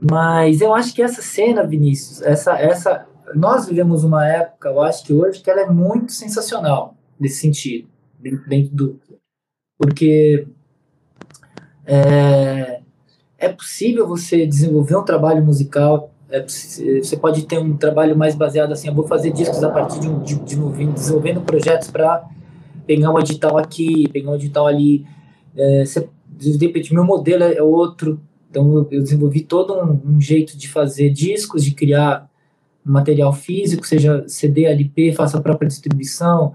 Mas eu acho que essa cena, Vinícius, essa, essa nós vivemos uma época, eu acho que hoje, que ela é muito sensacional nesse sentido, dentro, do. Porque É, é possível você desenvolver um trabalho musical, é, você pode ter um trabalho mais baseado assim, eu vou fazer discos a partir de, um, de, de desenvolvendo projetos para pegar um edital aqui, pegar um edital ali. É, você, de repente, meu modelo é outro, então eu, eu desenvolvi todo um, um, jeito de fazer discos, de criar material físico, seja CD, LP, faço a própria distribuição,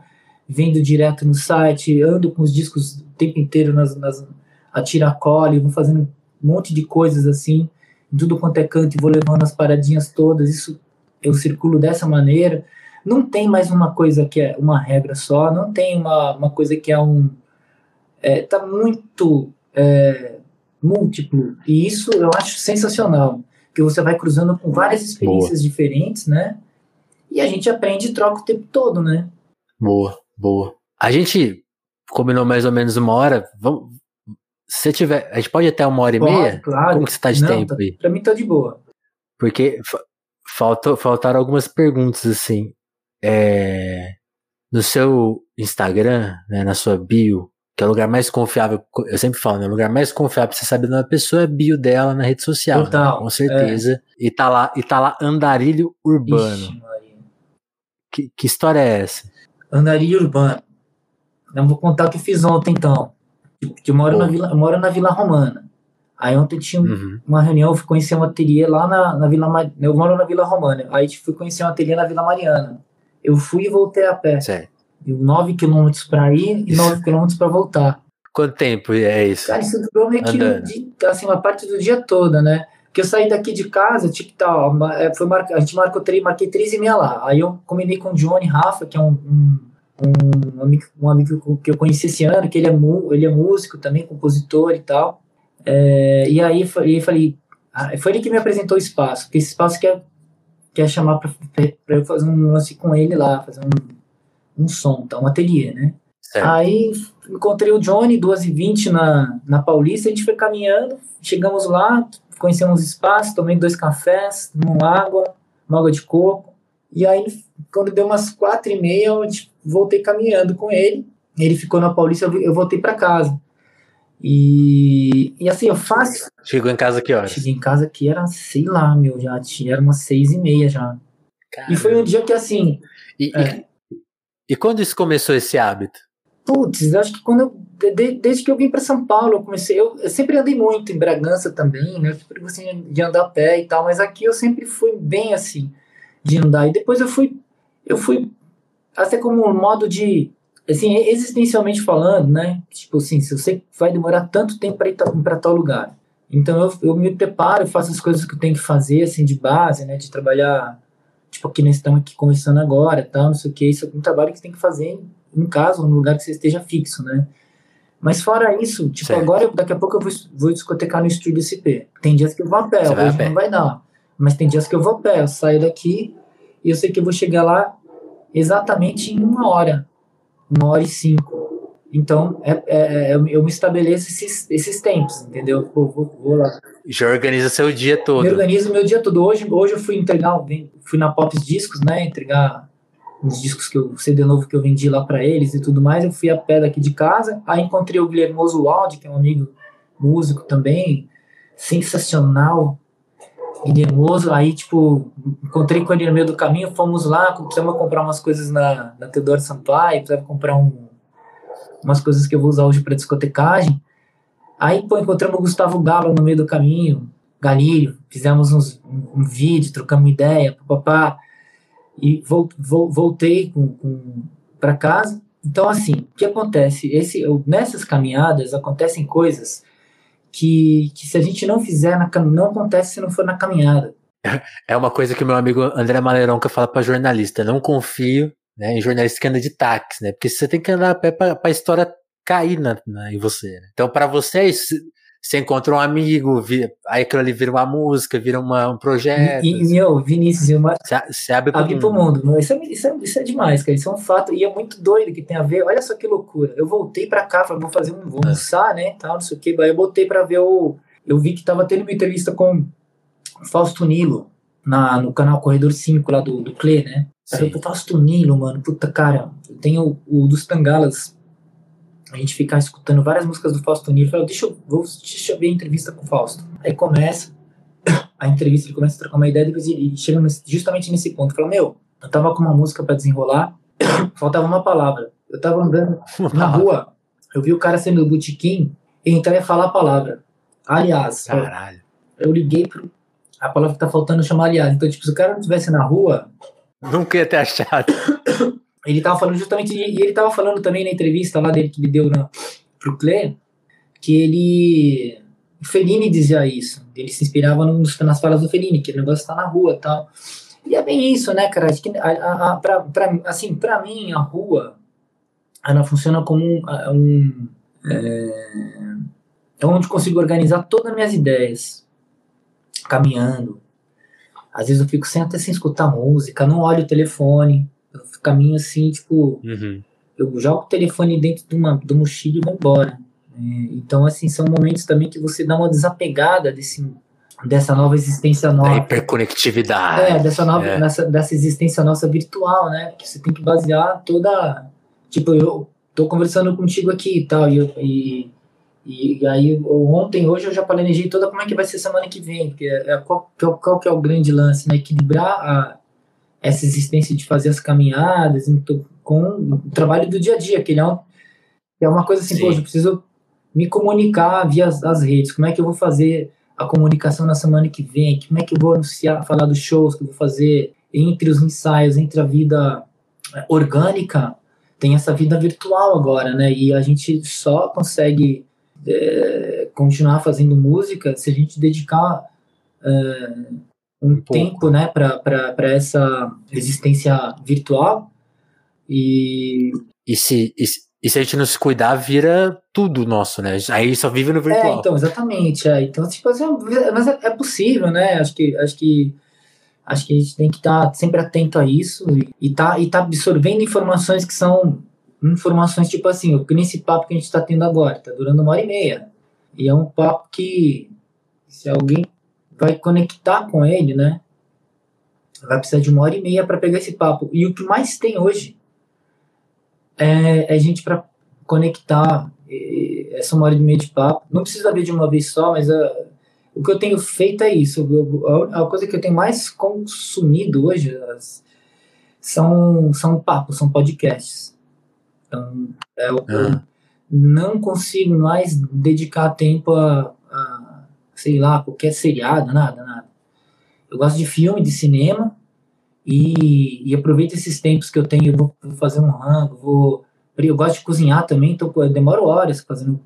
vendo direto no site, ando com os discos o tempo inteiro nas, nas a tiracole, vou fazendo um monte de coisas assim, tudo quanto é canto, vou levando as paradinhas todas, isso eu circulo dessa maneira. Não tem mais uma coisa que é uma regra só, não tem uma, uma coisa que é um. É, tá muito é, múltiplo, e isso eu acho sensacional, que você vai cruzando com várias experiências Boa. diferentes, né? E a gente aprende e troca o tempo todo, né? Boa, boa. A gente combinou mais ou menos uma hora. Vamos, se tiver, a gente pode até uma hora e pode, meia? Claro. Como que você tá de Não, tempo tá, aí? Pra mim tá de boa. Porque faltou, faltaram algumas perguntas assim. É, no seu Instagram, né, na sua bio, que é o lugar mais confiável, eu sempre falo, né? O lugar mais confiável pra você saber da pessoa é a bio dela na rede social. Né, Total. Né, com certeza. É. E, tá lá, e tá lá Andarilho Urbano. Ixi, que, que história é essa? Andarilho Urbano. Eu vou contar o que fiz ontem, então. Que eu moro, na Vila, moro na Vila Romana. Aí ontem tinha uhum. uma reunião, eu fui conhecer um ateliê lá na, na Vila Eu moro na Vila Romana. Aí fui conhecer um ateliê na Vila Mariana. Eu fui e voltei a pé. Certo. 9 quilômetros para ir e 9 quilômetros para voltar. Quanto tempo é isso? Cara, isso durou meio que assim, uma parte do dia toda, né? Porque eu saí daqui de casa, tipo, tá, é, foi mar... a gente marcou três, marquei três e meia lá. Aí eu combinei com o Johnny Rafa, que é um, um, um, amigo, um amigo que eu conheci esse ano, que ele é, ele é músico também, compositor e tal. É, e aí eu falei, ah, foi ele que me apresentou o espaço, porque esse espaço quer, quer chamar para eu fazer um lance com ele lá, fazer um um som, tá? Um ateliê, né? Certo. Aí encontrei o Johnny, 2h20 na, na Paulista, a gente foi caminhando, chegamos lá, conhecemos o espaço, tomei dois cafés, uma água, uma água de coco, e aí quando deu umas quatro e meia, eu voltei caminhando com ele, ele ficou na Paulista, eu voltei para casa. E, e assim, eu faço. Chegou em casa que horas? Cheguei em casa que era, sei lá, meu, já era umas seis e meia já. Caramba. E foi um dia que assim. E, é, e quando isso começou esse hábito? Putz, acho que quando eu, de, desde que eu vim para São Paulo, eu comecei, eu, eu, sempre andei muito em Bragança também, né? Eu sempre gostei de andar a pé e tal, mas aqui eu sempre fui bem assim de andar. E depois eu fui, eu fui até como um modo de, assim, existencialmente falando, né? Tipo assim, se você vai demorar tanto tempo para ir para tal lugar, então eu, eu me preparo, eu faço as coisas que eu tenho que fazer, assim, de base, né? De trabalhar tipo, aqui nós estamos aqui conversando agora, tal, não sei o que, isso é um trabalho que você tem que fazer em casa, num lugar que você esteja fixo, né? Mas fora isso, tipo, certo. agora, daqui a pouco eu vou, vou discotecar no estúdio SP. Tem dias que eu vou a pé, hoje não vai dar. Mas tem dias que eu vou a pé, eu saio daqui e eu sei que eu vou chegar lá exatamente em uma hora, uma hora e cinco. Então, é, é, é, eu me estabeleço esses, esses tempos, entendeu? Vou, vou, vou, lá. Já organiza seu dia todo. Me organizo meu dia todo. Hoje, hoje eu fui entregar, fui na Pops Discos, né? Entregar uns discos que eu, CD novo que eu vendi lá para eles e tudo mais. Eu fui a pé daqui de casa. Aí encontrei o Guilherme Oswald, que é um amigo músico também, sensacional. Guilhermoso, aí, tipo, encontrei com ele no meio do caminho, fomos lá, precisamos comprar umas coisas na, na Teodoro Sampaio, precisava comprar um umas coisas que eu vou usar hoje para discotecagem. Aí, pô, encontramos o Gustavo Galo no meio do caminho, Galírio, fizemos uns, um, um, vídeo, trocamos ideia, papá, e voltei com, com para casa. Então, assim, o que acontece? Esse, nessas caminhadas acontecem coisas que, que se a gente não fizer, na, não acontece se não for na caminhada. É uma coisa que meu amigo André Maleronca fala para jornalista: não confio né, em jornalista que anda de táxi, né? Porque você tem que andar a pé para a história cair na, na, em você. Né? Então, para vocês, você encontra um amigo, vira, aí aquilo ali vira uma música, vira uma, um projeto. E, e meu, Vinícius, uma, você abre para o mundo. mundo. Isso, é, isso, é, isso é demais, cara. Isso é um fato. E é muito doido que tem a ver. Olha só que loucura. Eu voltei para cá, falei, vou fazer um. Vou é. almoçar, né? Tal, não sei o quê. Aí eu botei para ver o. Eu vi que tava tendo uma entrevista com Fausto Nilo na, no canal Corredor 5 lá do, do Cle, né? Sim. Eu faço Nilo, mano. Puta, cara, eu tenho o, o dos Tangalas a gente ficar escutando várias músicas do Fausto Nilo. Falei, deixa eu, vou, deixa eu ver a entrevista com o Fausto. Aí começa a entrevista, ele começa a trocar uma ideia, depois ele chega justamente nesse ponto. Fala, meu, eu tava com uma música para desenrolar, faltava uma palavra. Eu tava andando na rua, eu vi o cara saindo do botequim e entrar e falar a palavra. Aliás, Caralho. eu liguei pro. A palavra que tá faltando chama aliás. Então, tipo, se o cara não estivesse na rua. Nunca ia ter achado. Ele tava falando justamente. E ele tava falando também na entrevista lá dele que ele deu na, pro Clé, que ele. O Fellini dizia isso. Ele se inspirava nos, nas falas do Fellini, que o negócio tá na rua tal. E é bem isso, né, cara? Acho que, a, a, a, pra, pra, assim, pra mim, a rua ela funciona como um. um é, é onde consigo organizar todas as minhas ideias. Caminhando. Às vezes eu fico sem até sem escutar música, não olho o telefone. Eu caminho assim, tipo. Uhum. Eu jogo o telefone dentro de uma do mochila e vou embora. É, então, assim, são momentos também que você dá uma desapegada desse, dessa nova existência nova. Da hiperconectividade. É, dessa nova, é. Nessa, dessa existência nossa virtual, né? Que você tem que basear toda. Tipo, eu tô conversando contigo aqui e tal, e, e, e, aí ontem, hoje eu já planejei toda como é que vai ser semana que vem, porque é, qual, qual, qual que é o grande lance, né? Equilibrar a, essa existência de fazer as caminhadas então, com o trabalho do dia a dia, que ele é, um, é uma coisa assim, Sim. poxa, eu preciso me comunicar via as, as, redes, como é que eu vou fazer a comunicação na semana que vem, como é que eu vou anunciar, falar dos shows que eu vou fazer entre os ensaios, entre a vida é, orgânica, tem essa vida virtual agora, né? E a gente só consegue é, continuar fazendo música se a gente dedicar é, um, um tempo, né, para essa existência virtual. E, e se, e, e, se a gente não se cuidar, vira tudo nosso, né? Aí só vive no virtual. É, então, exatamente. É. Então, tipo, assim, mas é, é possível, né? Acho que, acho que Acho que a gente tem que estar tá sempre atento a isso e, tá, e tá absorvendo informações que são informações tipo assim, o nesse papo que a gente está tendo agora, está durando uma hora e meia. E é um papo que, se alguém vai conectar com ele, né? Vai precisar de uma hora e meia para pegar esse papo. E o que mais tem hoje é, é gente para conectar essa uma hora e meia de papo. Não precisa ver de uma vez só, mas uh, o que eu tenho feito é isso. a, coisa que eu tenho mais consumido hoje são, são papos, são podcasts. Então, é, eu, ah. não consigo mais dedicar tempo a, a, sei lá, qualquer seriado, nada, nada. Eu gosto de filme, de cinema, e, e aproveito esses tempos que eu tenho, eu vou, vou fazer um rango, vou... Eu gosto de cozinhar também, então eu demoro horas fazendo...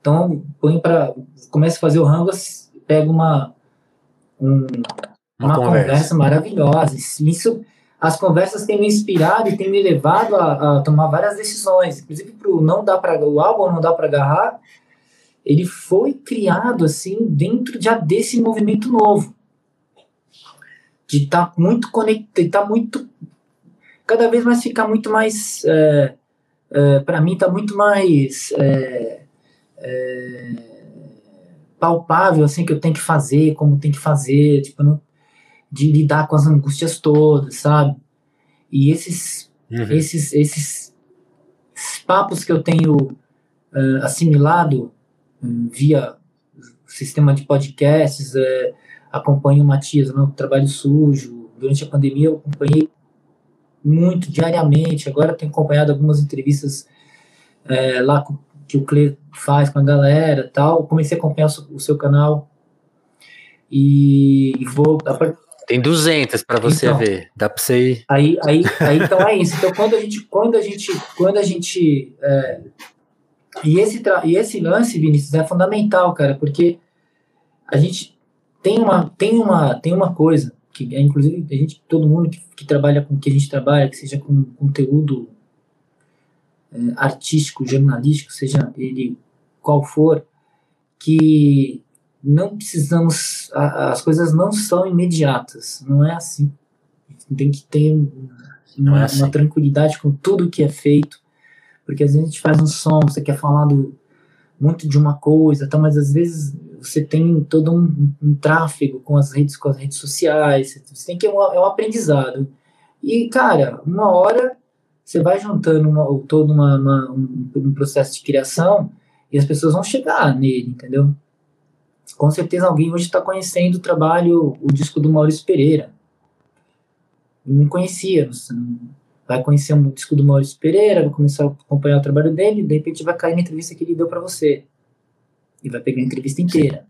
Então, põe para começo a fazer o rango, pego uma, um, uma, uma conversa. conversa. maravilhosa. Isso, as conversas têm me inspirado e têm me levado a, a tomar várias decisões. Inclusive, pro não dá para o álbum não dá para agarrar, ele foi criado assim dentro de, desse movimento novo. De estar tá muito conectado, tá muito. Cada vez mais ficar muito mais. É, é, para mim, está muito mais. É, é palpável assim que eu tenho que fazer, como tem que fazer, tipo, não, de lidar com as angústias todas, sabe? E esses uhum. esses esses papos que eu tenho uh, assimilado via sistema de podcasts, uh, acompanho o Matias no Trabalho Sujo, durante a pandemia eu acompanhei muito diariamente, agora tenho acompanhado algumas entrevistas uh, lá que o Cle faz com a galera tal. Comecei a acompanhar o seu canal e, vou. Tem 200 para você então, ver, dá para você ir. Aí, aí, aí, então é isso. Então quando a gente, quando a gente, quando a gente é, e esse e esse lance, Vinícius, é fundamental, cara, porque a gente tem uma, tem uma, tem uma coisa que é, inclusive a gente, todo mundo que, que trabalha com que a gente trabalha, que seja com conteúdo é, artístico, jornalístico, seja ele qual for, que não precisamos, as coisas não são imediatas, não é assim. Tem que ter uma, é assim. uma tranquilidade com tudo que é feito, porque às vezes a gente faz um som, você quer falar do, muito de uma coisa, tá, mas às vezes você tem todo um, um, tráfego com as redes, com as redes sociais, você tem que é um, é um aprendizado. E cara, uma hora você vai juntando uma, todo uma, uma, um, um processo de criação e as pessoas vão chegar nele, entendeu? Com certeza alguém hoje está conhecendo o trabalho, o disco do Maurício Pereira. não conhecia, não, vai conhecer um disco do Maurício Pereira, vai começar a acompanhar o trabalho dele, de repente vai cair na entrevista que ele deu para você. E vai pegar a entrevista inteira.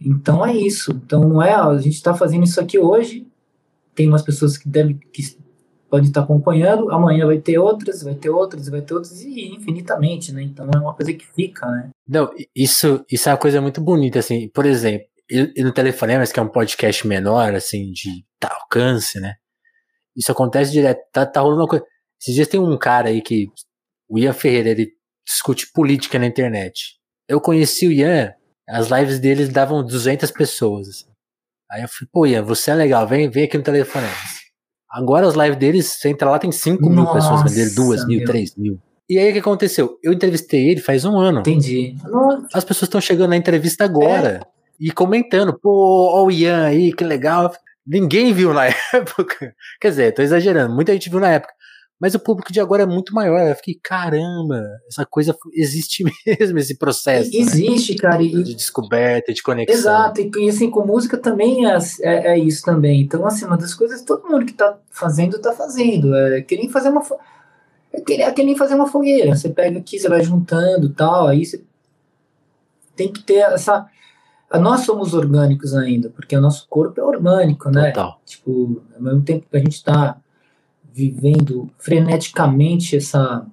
Então é isso. Então não é, a gente está fazendo isso aqui hoje, tem umas pessoas que devem que podem estar acompanhando, amanhã vai ter outras, vai ter outras, vai ter outras, e infinitamente, né? Então é uma coisa que fica, né? Não, isso, isso é uma coisa muito bonita, assim, por exemplo, e no Telefonemas, que é um podcast menor, assim, de tá, alcance, né? Isso acontece direto, tá, tá rolando uma coisa. Esses dias tem um cara aí que, o Ian Ferreira, ele discute política na internet. Eu conheci o Ian, as lives dele davam 200 pessoas, assim. Aí eu falei, pô, Ian, você é legal, vem, vem aqui no telefone. Agora as lives deles, você entra lá, tem 5 mil pessoas vendendo, 2 mil, 3 mil. E aí o que aconteceu? Eu entrevistei ele faz um ano. Entendi. As pessoas estão chegando na entrevista agora é. e comentando, pô, ó o Ian aí, que legal. Ninguém viu na época. Quer dizer, tô exagerando, muita gente viu na época. Mas o público de agora é muito maior. Eu fiquei, caramba, essa coisa existe mesmo, esse processo. Né? Existe, né? cara. E... De descoberta, de conexão. Exato, e assim, com música também é, é, é, isso também. Então, assim, uma das coisas todo mundo que tá fazendo, tá fazendo. É que nem fazer uma. É que, é que nem fazer uma fogueira. Você pega aqui, você vai juntando tal, aí você tem que ter essa. Nós somos orgânicos ainda, porque o nosso corpo é orgânico, né? Total. Tipo, ao mesmo tempo que a gente está vivendo freneticamente essa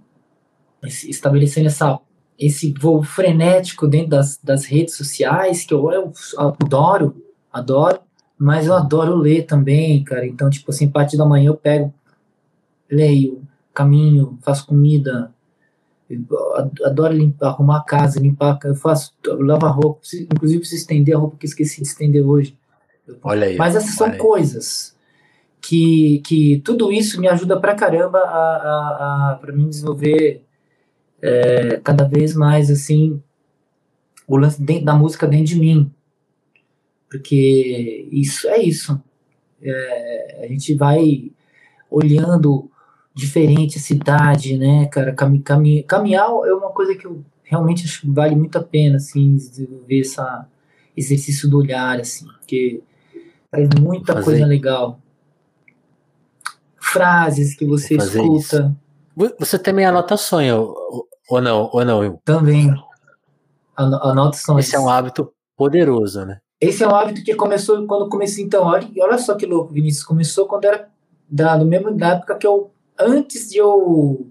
esse, estabelecendo essa esse voo frenético dentro das, das redes sociais que eu, eu adoro adoro mas eu adoro ler também cara então tipo assim parte da manhã eu pego leio caminho faço comida adoro limpar, arrumar a casa limpar eu faço a roupa inclusive preciso estender a roupa que esqueci de estender hoje. Olha aí mas essas são coisas que, que tudo isso me ajuda pra caramba a, a, a para mim desenvolver é, cada vez mais assim o lance dentro da música dentro de mim. Porque isso é isso. É, a gente vai olhando diferente a cidade né cara cami, cami, caminhar é uma coisa que eu realmente acho que vale muito a pena assim desenvolver essa exercício do olhar assim porque faz muita Fazer. coisa legal frases que você escuta. Isso. Você também anota sonho, ou não? Ou não? Também. Anota sonhos. Esse é um hábito poderoso, né? Esse é um hábito que começou quando comecei, então, olha, olha só que louco, Vinícius. Começou quando era da, no mesmo da época que eu, antes de eu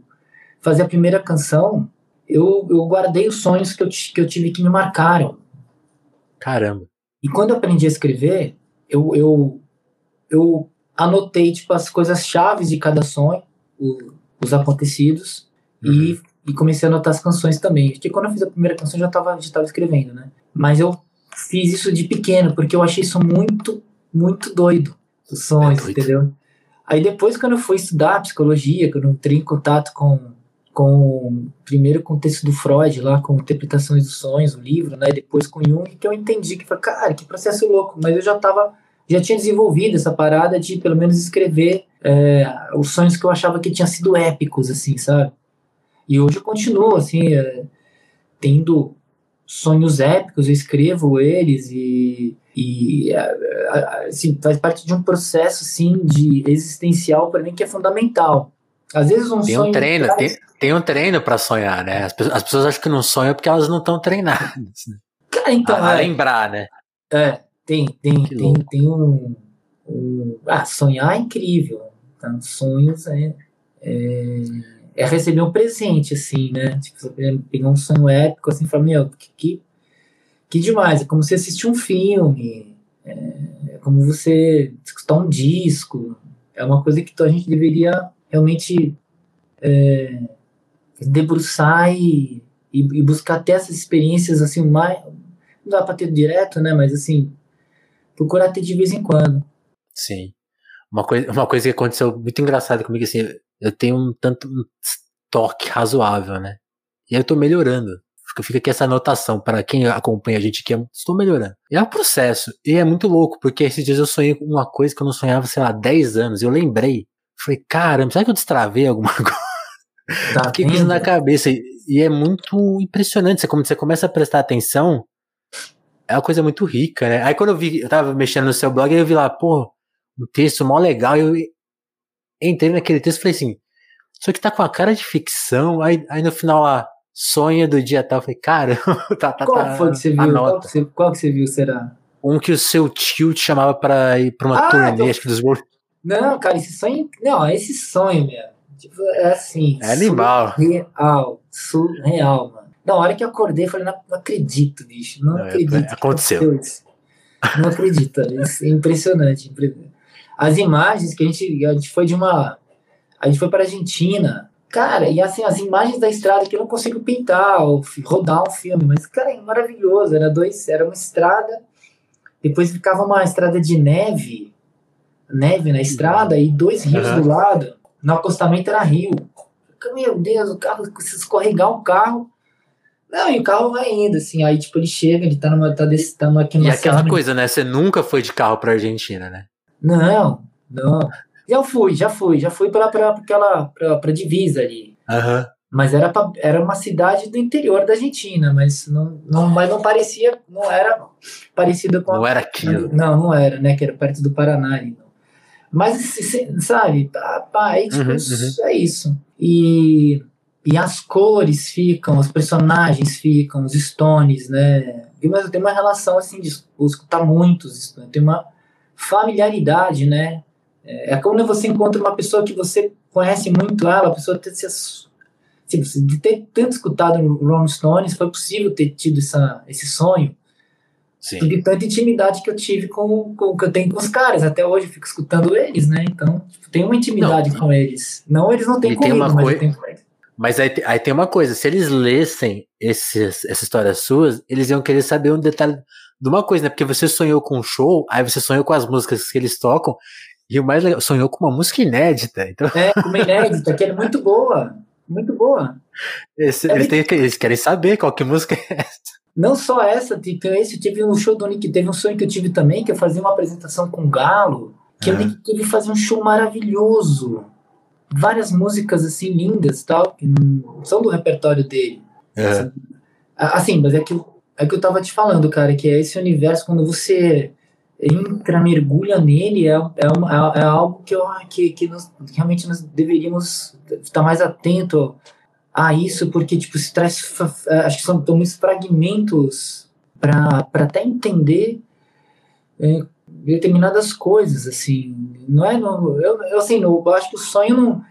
fazer a primeira canção, eu, eu guardei os sonhos que eu, que eu tive que me marcaram. Caramba. E quando eu aprendi a escrever, eu, eu, eu anotei tipo as coisas chaves de cada sonho, o, os acontecidos uhum. e, e comecei a anotar as canções também. Porque quando eu fiz a primeira canção já estava já tava escrevendo, né? Mas eu fiz isso de pequeno porque eu achei isso muito muito doido, os sonhos, é entendeu? Aí depois quando eu fui estudar psicologia, quando eu entrei em contato com com primeiro com o texto do Freud lá com interpretações dos sonhos, o livro, né? Depois com Jung que eu entendi que cara que processo louco, mas eu já estava já tinha desenvolvido essa parada de pelo menos escrever é, os sonhos que eu achava que tinham sido épicos, assim, sabe? E hoje eu continuo, assim, é, tendo sonhos épicos, eu escrevo eles e, e assim, faz parte de um processo, assim, de existencial para mim que é fundamental. Às vezes um tem sonho... Um treino, traz... tem, tem um treino para sonhar, né? As pessoas, as pessoas acham que não sonham porque elas não estão treinadas. Né? Cara, então, a, a é, lembrar, né? É, tem, tem, tem, tem um, um, Ah, sonhar é incrível. Tá? Sonhos é, é, é, receber um presente, assim, né? Tipo, você pegar um sonho épico, assim, e falar, meu, que, que, que demais. É como você assistir um filme, é, é como você escutar um disco. É uma coisa que a gente deveria realmente é, debruçar e, e, buscar ter essas experiências, assim, mais... Não dá para ter direto, né? Mas, assim, procurar ter de vez em quando. Sim. Uma coisa, uma coisa que aconteceu muito engraçada comigo, assim, eu tenho um tanto um toque razoável, né? E eu tô melhorando. Fica aqui essa anotação para quem acompanha a gente que estou melhorando. E é um processo. E é muito louco, porque esses dias eu sonhei com uma coisa que eu não sonhava, sei lá, 10 anos. Eu lembrei. Falei, caramba, será que eu destravei alguma coisa? Tá Fiquei com isso na cabeça. E, e é muito impressionante. Você, como você começa a prestar atenção, é uma coisa muito rica, né? Aí quando eu vi, eu tava mexendo no seu blog, aí eu vi lá, pô, um texto mó legal. E eu entrei naquele texto e falei assim, isso aqui tá com a cara de ficção. Aí, aí no final lá, sonha do dia tal. Eu falei, cara, tá, tá, Qual tá. foi que você viu? Qual que você, qual que você viu, será? Um que o seu tio te chamava pra ir pra uma Ah, turnê, então- acho que dos World. Não, cara, esse sonho. Não, esse sonho, meu. Tipo, é assim. É animal. Surreal. Surreal, mano. Na hora que eu acordei, eu falei, não, não acredito, bicho. Não, Não, é- acredito. que aconteceu. isso. Não acredito. Isso é impressionante. impre- As imagens que a gente. A gente foi de uma. A gente foi para Argentina. Cara, e assim, as imagens da estrada que eu não consigo pintar ou rodar um filme, mas, cara, é maravilhoso. Era dois, era uma estrada, depois ficava uma estrada de neve, neve na estrada, e dois rios Aham. do lado. No acostamento era rio. Meu Deus, o carro, se escorregar um carro. Não, e o carro vai indo, assim. Aí, tipo, ele chega, ele tá numa. Tá, desse, tá numa, aqui E aquela coisa, né? Você nunca foi de carro pra Argentina, né? Não, não. Já fui, já fui, já fui pra, aquela, pra, pra divisa ali. Aham. Mas era, pra, era uma cidade do interior da Argentina, mas não, não, mas não parecia, não era parecida com a Não era aquilo. Não, não era, né? Que era perto do Paraná. Mas, sabe, pá, pá, aí, tipo, Uhum, isso- é isso. E, e as cores ficam, os personagens ficam, os Stones, né? Mas tem uma relação, assim, de es- escutar muitos Stones, tem uma familiaridade, né? É quando você encontra uma pessoa que você conhece muito ela, a pessoa ter, se, de ter tanto escutado Rolling Stones, foi possível ter tido essa, esse sonho, Sim. de tanta intimidade que eu tive com, com que eu tenho com os caras. Até hoje eu fico escutando eles, né? Então, tipo, tem uma intimidade Não, com eles. Não, eles não têm tem comigo, uma mas coi- eu tenho com eles. Mas aí, aí tem uma coisa, se eles lessem esses, essas histórias suas, eles iam querer saber um detalhe de uma coisa, né? Porque você sonhou com um show, aí você sonhou com as músicas que eles tocam, e o mais legal, sonhou com uma música inédita. Então, É, com uma inédita, que é muito boa. Muito boa. esse- É eles, que- eles querem saber qual que música é essa. Não só essa, tem tem esse, tive um show do Nick, teve um sonho que eu tive também, que eu fazia uma apresentação com o Galo, que o Aham. Nick teve fazer um show maravilhoso. Várias músicas assim lindas, tal, que não são do repertório dele. Aham. Ah, Assim, mas é que, é que eu tava te falando, cara, que é esse universo, quando você entra, mergulha nele, é, é, uma- é- é algo que, eu, que, que nós, realmente nós deveríamos estar mais atento a isso, porque, tipo, se traz, fa- acho que são muitos fragmentos para até entender é, determinadas coisas, assim, não é, não, eu, eu, assim, eu acho que o sonho não,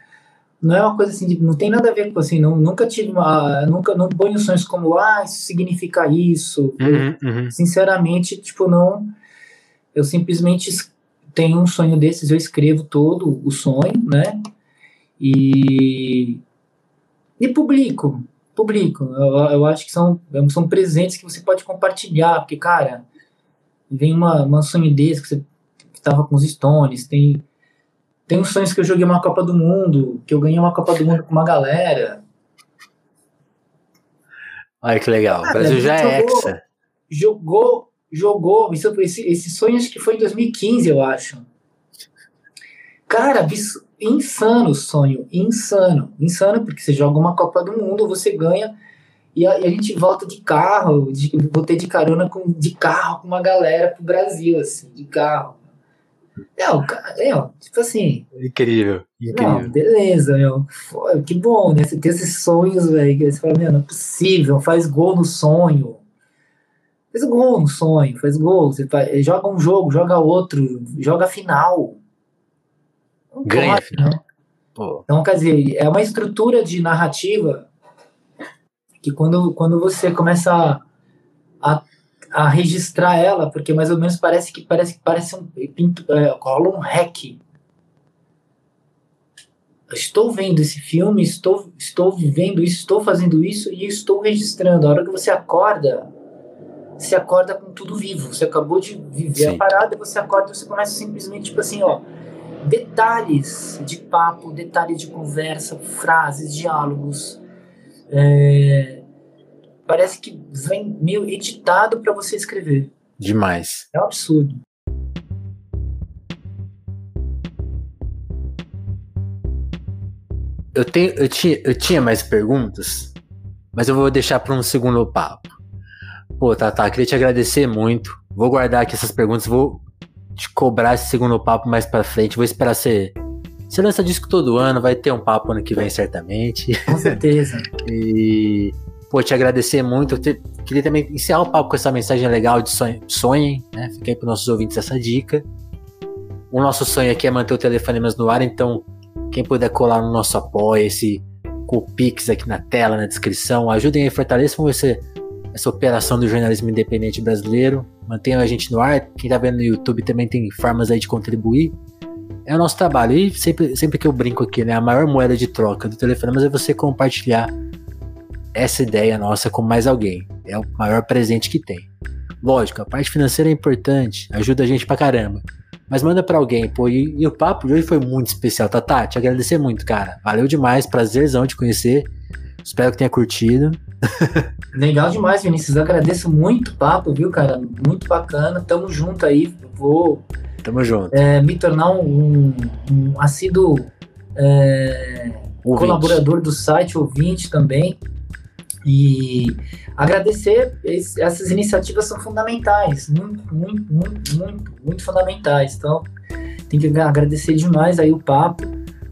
não é uma coisa assim, não tem nada a ver com assim, não, nunca tive uma, nunca, não ponho sonhos como, ah, isso significa isso, Uhum, uhum. sinceramente, tipo, não, eu simplesmente es- tenho um sonho desses, eu escrevo todo o sonho, né, e, e publico, publico, eu, eu acho que são, são presentes que você pode compartilhar, porque, cara, vem uma, uma sonho desse, que você que tava com os Stones, tem, tem uns sonhos que eu joguei uma Copa do Mundo, que eu ganhei uma Copa do Mundo com uma galera, Olha que legal. O Brasil já é jogou- hexa. jogou, jogou, isso, esse, esse sonho acho que foi em 2015, eu acho. Cara, abs- insano o sonho, insano, insano, porque você joga uma Copa do Mundo, você ganha, e a, e a gente volta de carro, de, voltei de carona com, de carro com uma galera pro Brasil, assim, de carro. É, o ca- é, ó, tipo assim, Incrível, não, incrível. beleza, meu. Foi, que bom, né? Você tem esses sonhos, velho, você fala, meu, não é possível, faz gol no sonho. Faz gol no sonho, faz gol. Você faz- joga um jogo, joga outro, joga final. Não Ganha pode, final. né? Então, quer dizer, é uma estrutura de narrativa que quando, quando você começa a, a, registrar ela, porque mais ou menos parece que parece que parece um pinto, é, rola um hack. Estou vendo esse filme, estou, estou vivendo isso, estou fazendo isso e estou registrando. A hora que você acorda, você acorda com tudo vivo. Você acabou de viver Sim. a parada, você acorda e você começa simplesmente, tipo assim, ó, detalhes de papo, detalhes de conversa, frases, diálogos. É, parece que vem meio editado para você escrever. demais. É um absurdo. eu, tenho, eu, tinha, eu tinha mais perguntas, mas eu vou deixar para um segundo papo. Pô, Tata, queria te agradecer muito. Vou guardar aqui essas perguntas, vou te cobrar esse segundo papo mais para frente. Vou esperar você. Você lança disco todo ano, vai ter um papo ano que vem, certamente. Com certeza. e, pô, te agradecer muito. Eu te, queria também encerrar o papo com essa mensagem legal de sonho, sonhem, né? Aí para nossos ouvintes essa dica. O nosso sonho aqui é manter o Telefonemas no ar, então quem puder colar no nosso apoio, esse com o Pix aqui na tela, na descrição, ajudem aí, fortaleçam esse, essa operação do jornalismo independente brasileiro. Mantenham a gente no ar. Quem tá vendo no YouTube também tem formas aí de contribuir. É o nosso trabalho. E sempre, sempre que eu brinco aqui, né? A maior moeda de troca do Telefonemas é você compartilhar essa ideia nossa com mais alguém. É o maior presente que tem. Lógico, a parte financeira é importante, ajuda a gente pra caramba. Mas manda para alguém, pô. E, e, o papo de hoje foi muito especial, Tatá. Te agradecer muito, cara. Valeu demais, prazerzão te conhecer. Espero que tenha curtido. Legal demais, Vinícius. Eu agradeço muito o papo, viu, cara? Muito bacana. Tamo junto aí. Vou Tamo junto. É, me tornar um, um assíduo é, colaborador do site, ouvinte também. E agradecer, essas iniciativas são fundamentais, muito, muito, muito, muito, muito fundamentais. Então, tem que agradecer demais aí o papo,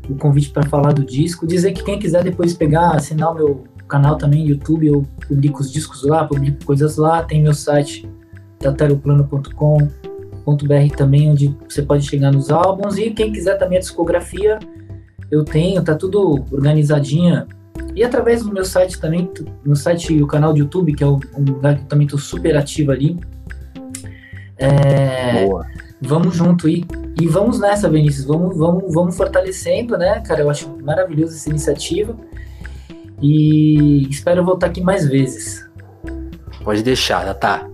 o convite para falar do disco. Dizer que quem quiser depois pegar, assinar o meu canal também no YouTube, eu publico os discos lá, publico coisas lá. Tem meu site, tataroplano.com.br também, onde você pode chegar nos álbuns. E quem quiser também a discografia, eu tenho, tá tudo organizadinha e através do meu site também, no site e o canal do YouTube, que é um lugar que eu também estou super ativo ali. É, Boa. Vamos junto e, e vamos nessa, Vinícius. Vamos, vamos, vamos fortalecendo, né, cara? Eu acho maravilhosa essa iniciativa. E espero voltar aqui mais vezes. Pode deixar, tá?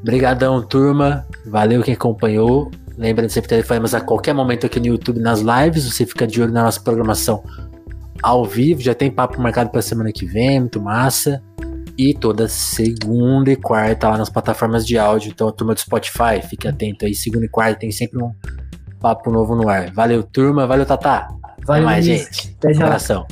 Obrigadão, turma. Valeu quem acompanhou. Lembrando sempre telefonemas a qualquer momento aqui no YouTube, nas lives. Você fica de olho na nossa programação ao vivo, já tem papo marcado para semana que vem, muito massa. E toda segunda e quarta lá nas plataformas de áudio. Então, a turma do Spotify, fique atento aí. Segunda e quarta tem sempre um papo novo no ar. Valeu, turma. Valeu, Tatá. Valeu, Até mais, gente. Até um abração.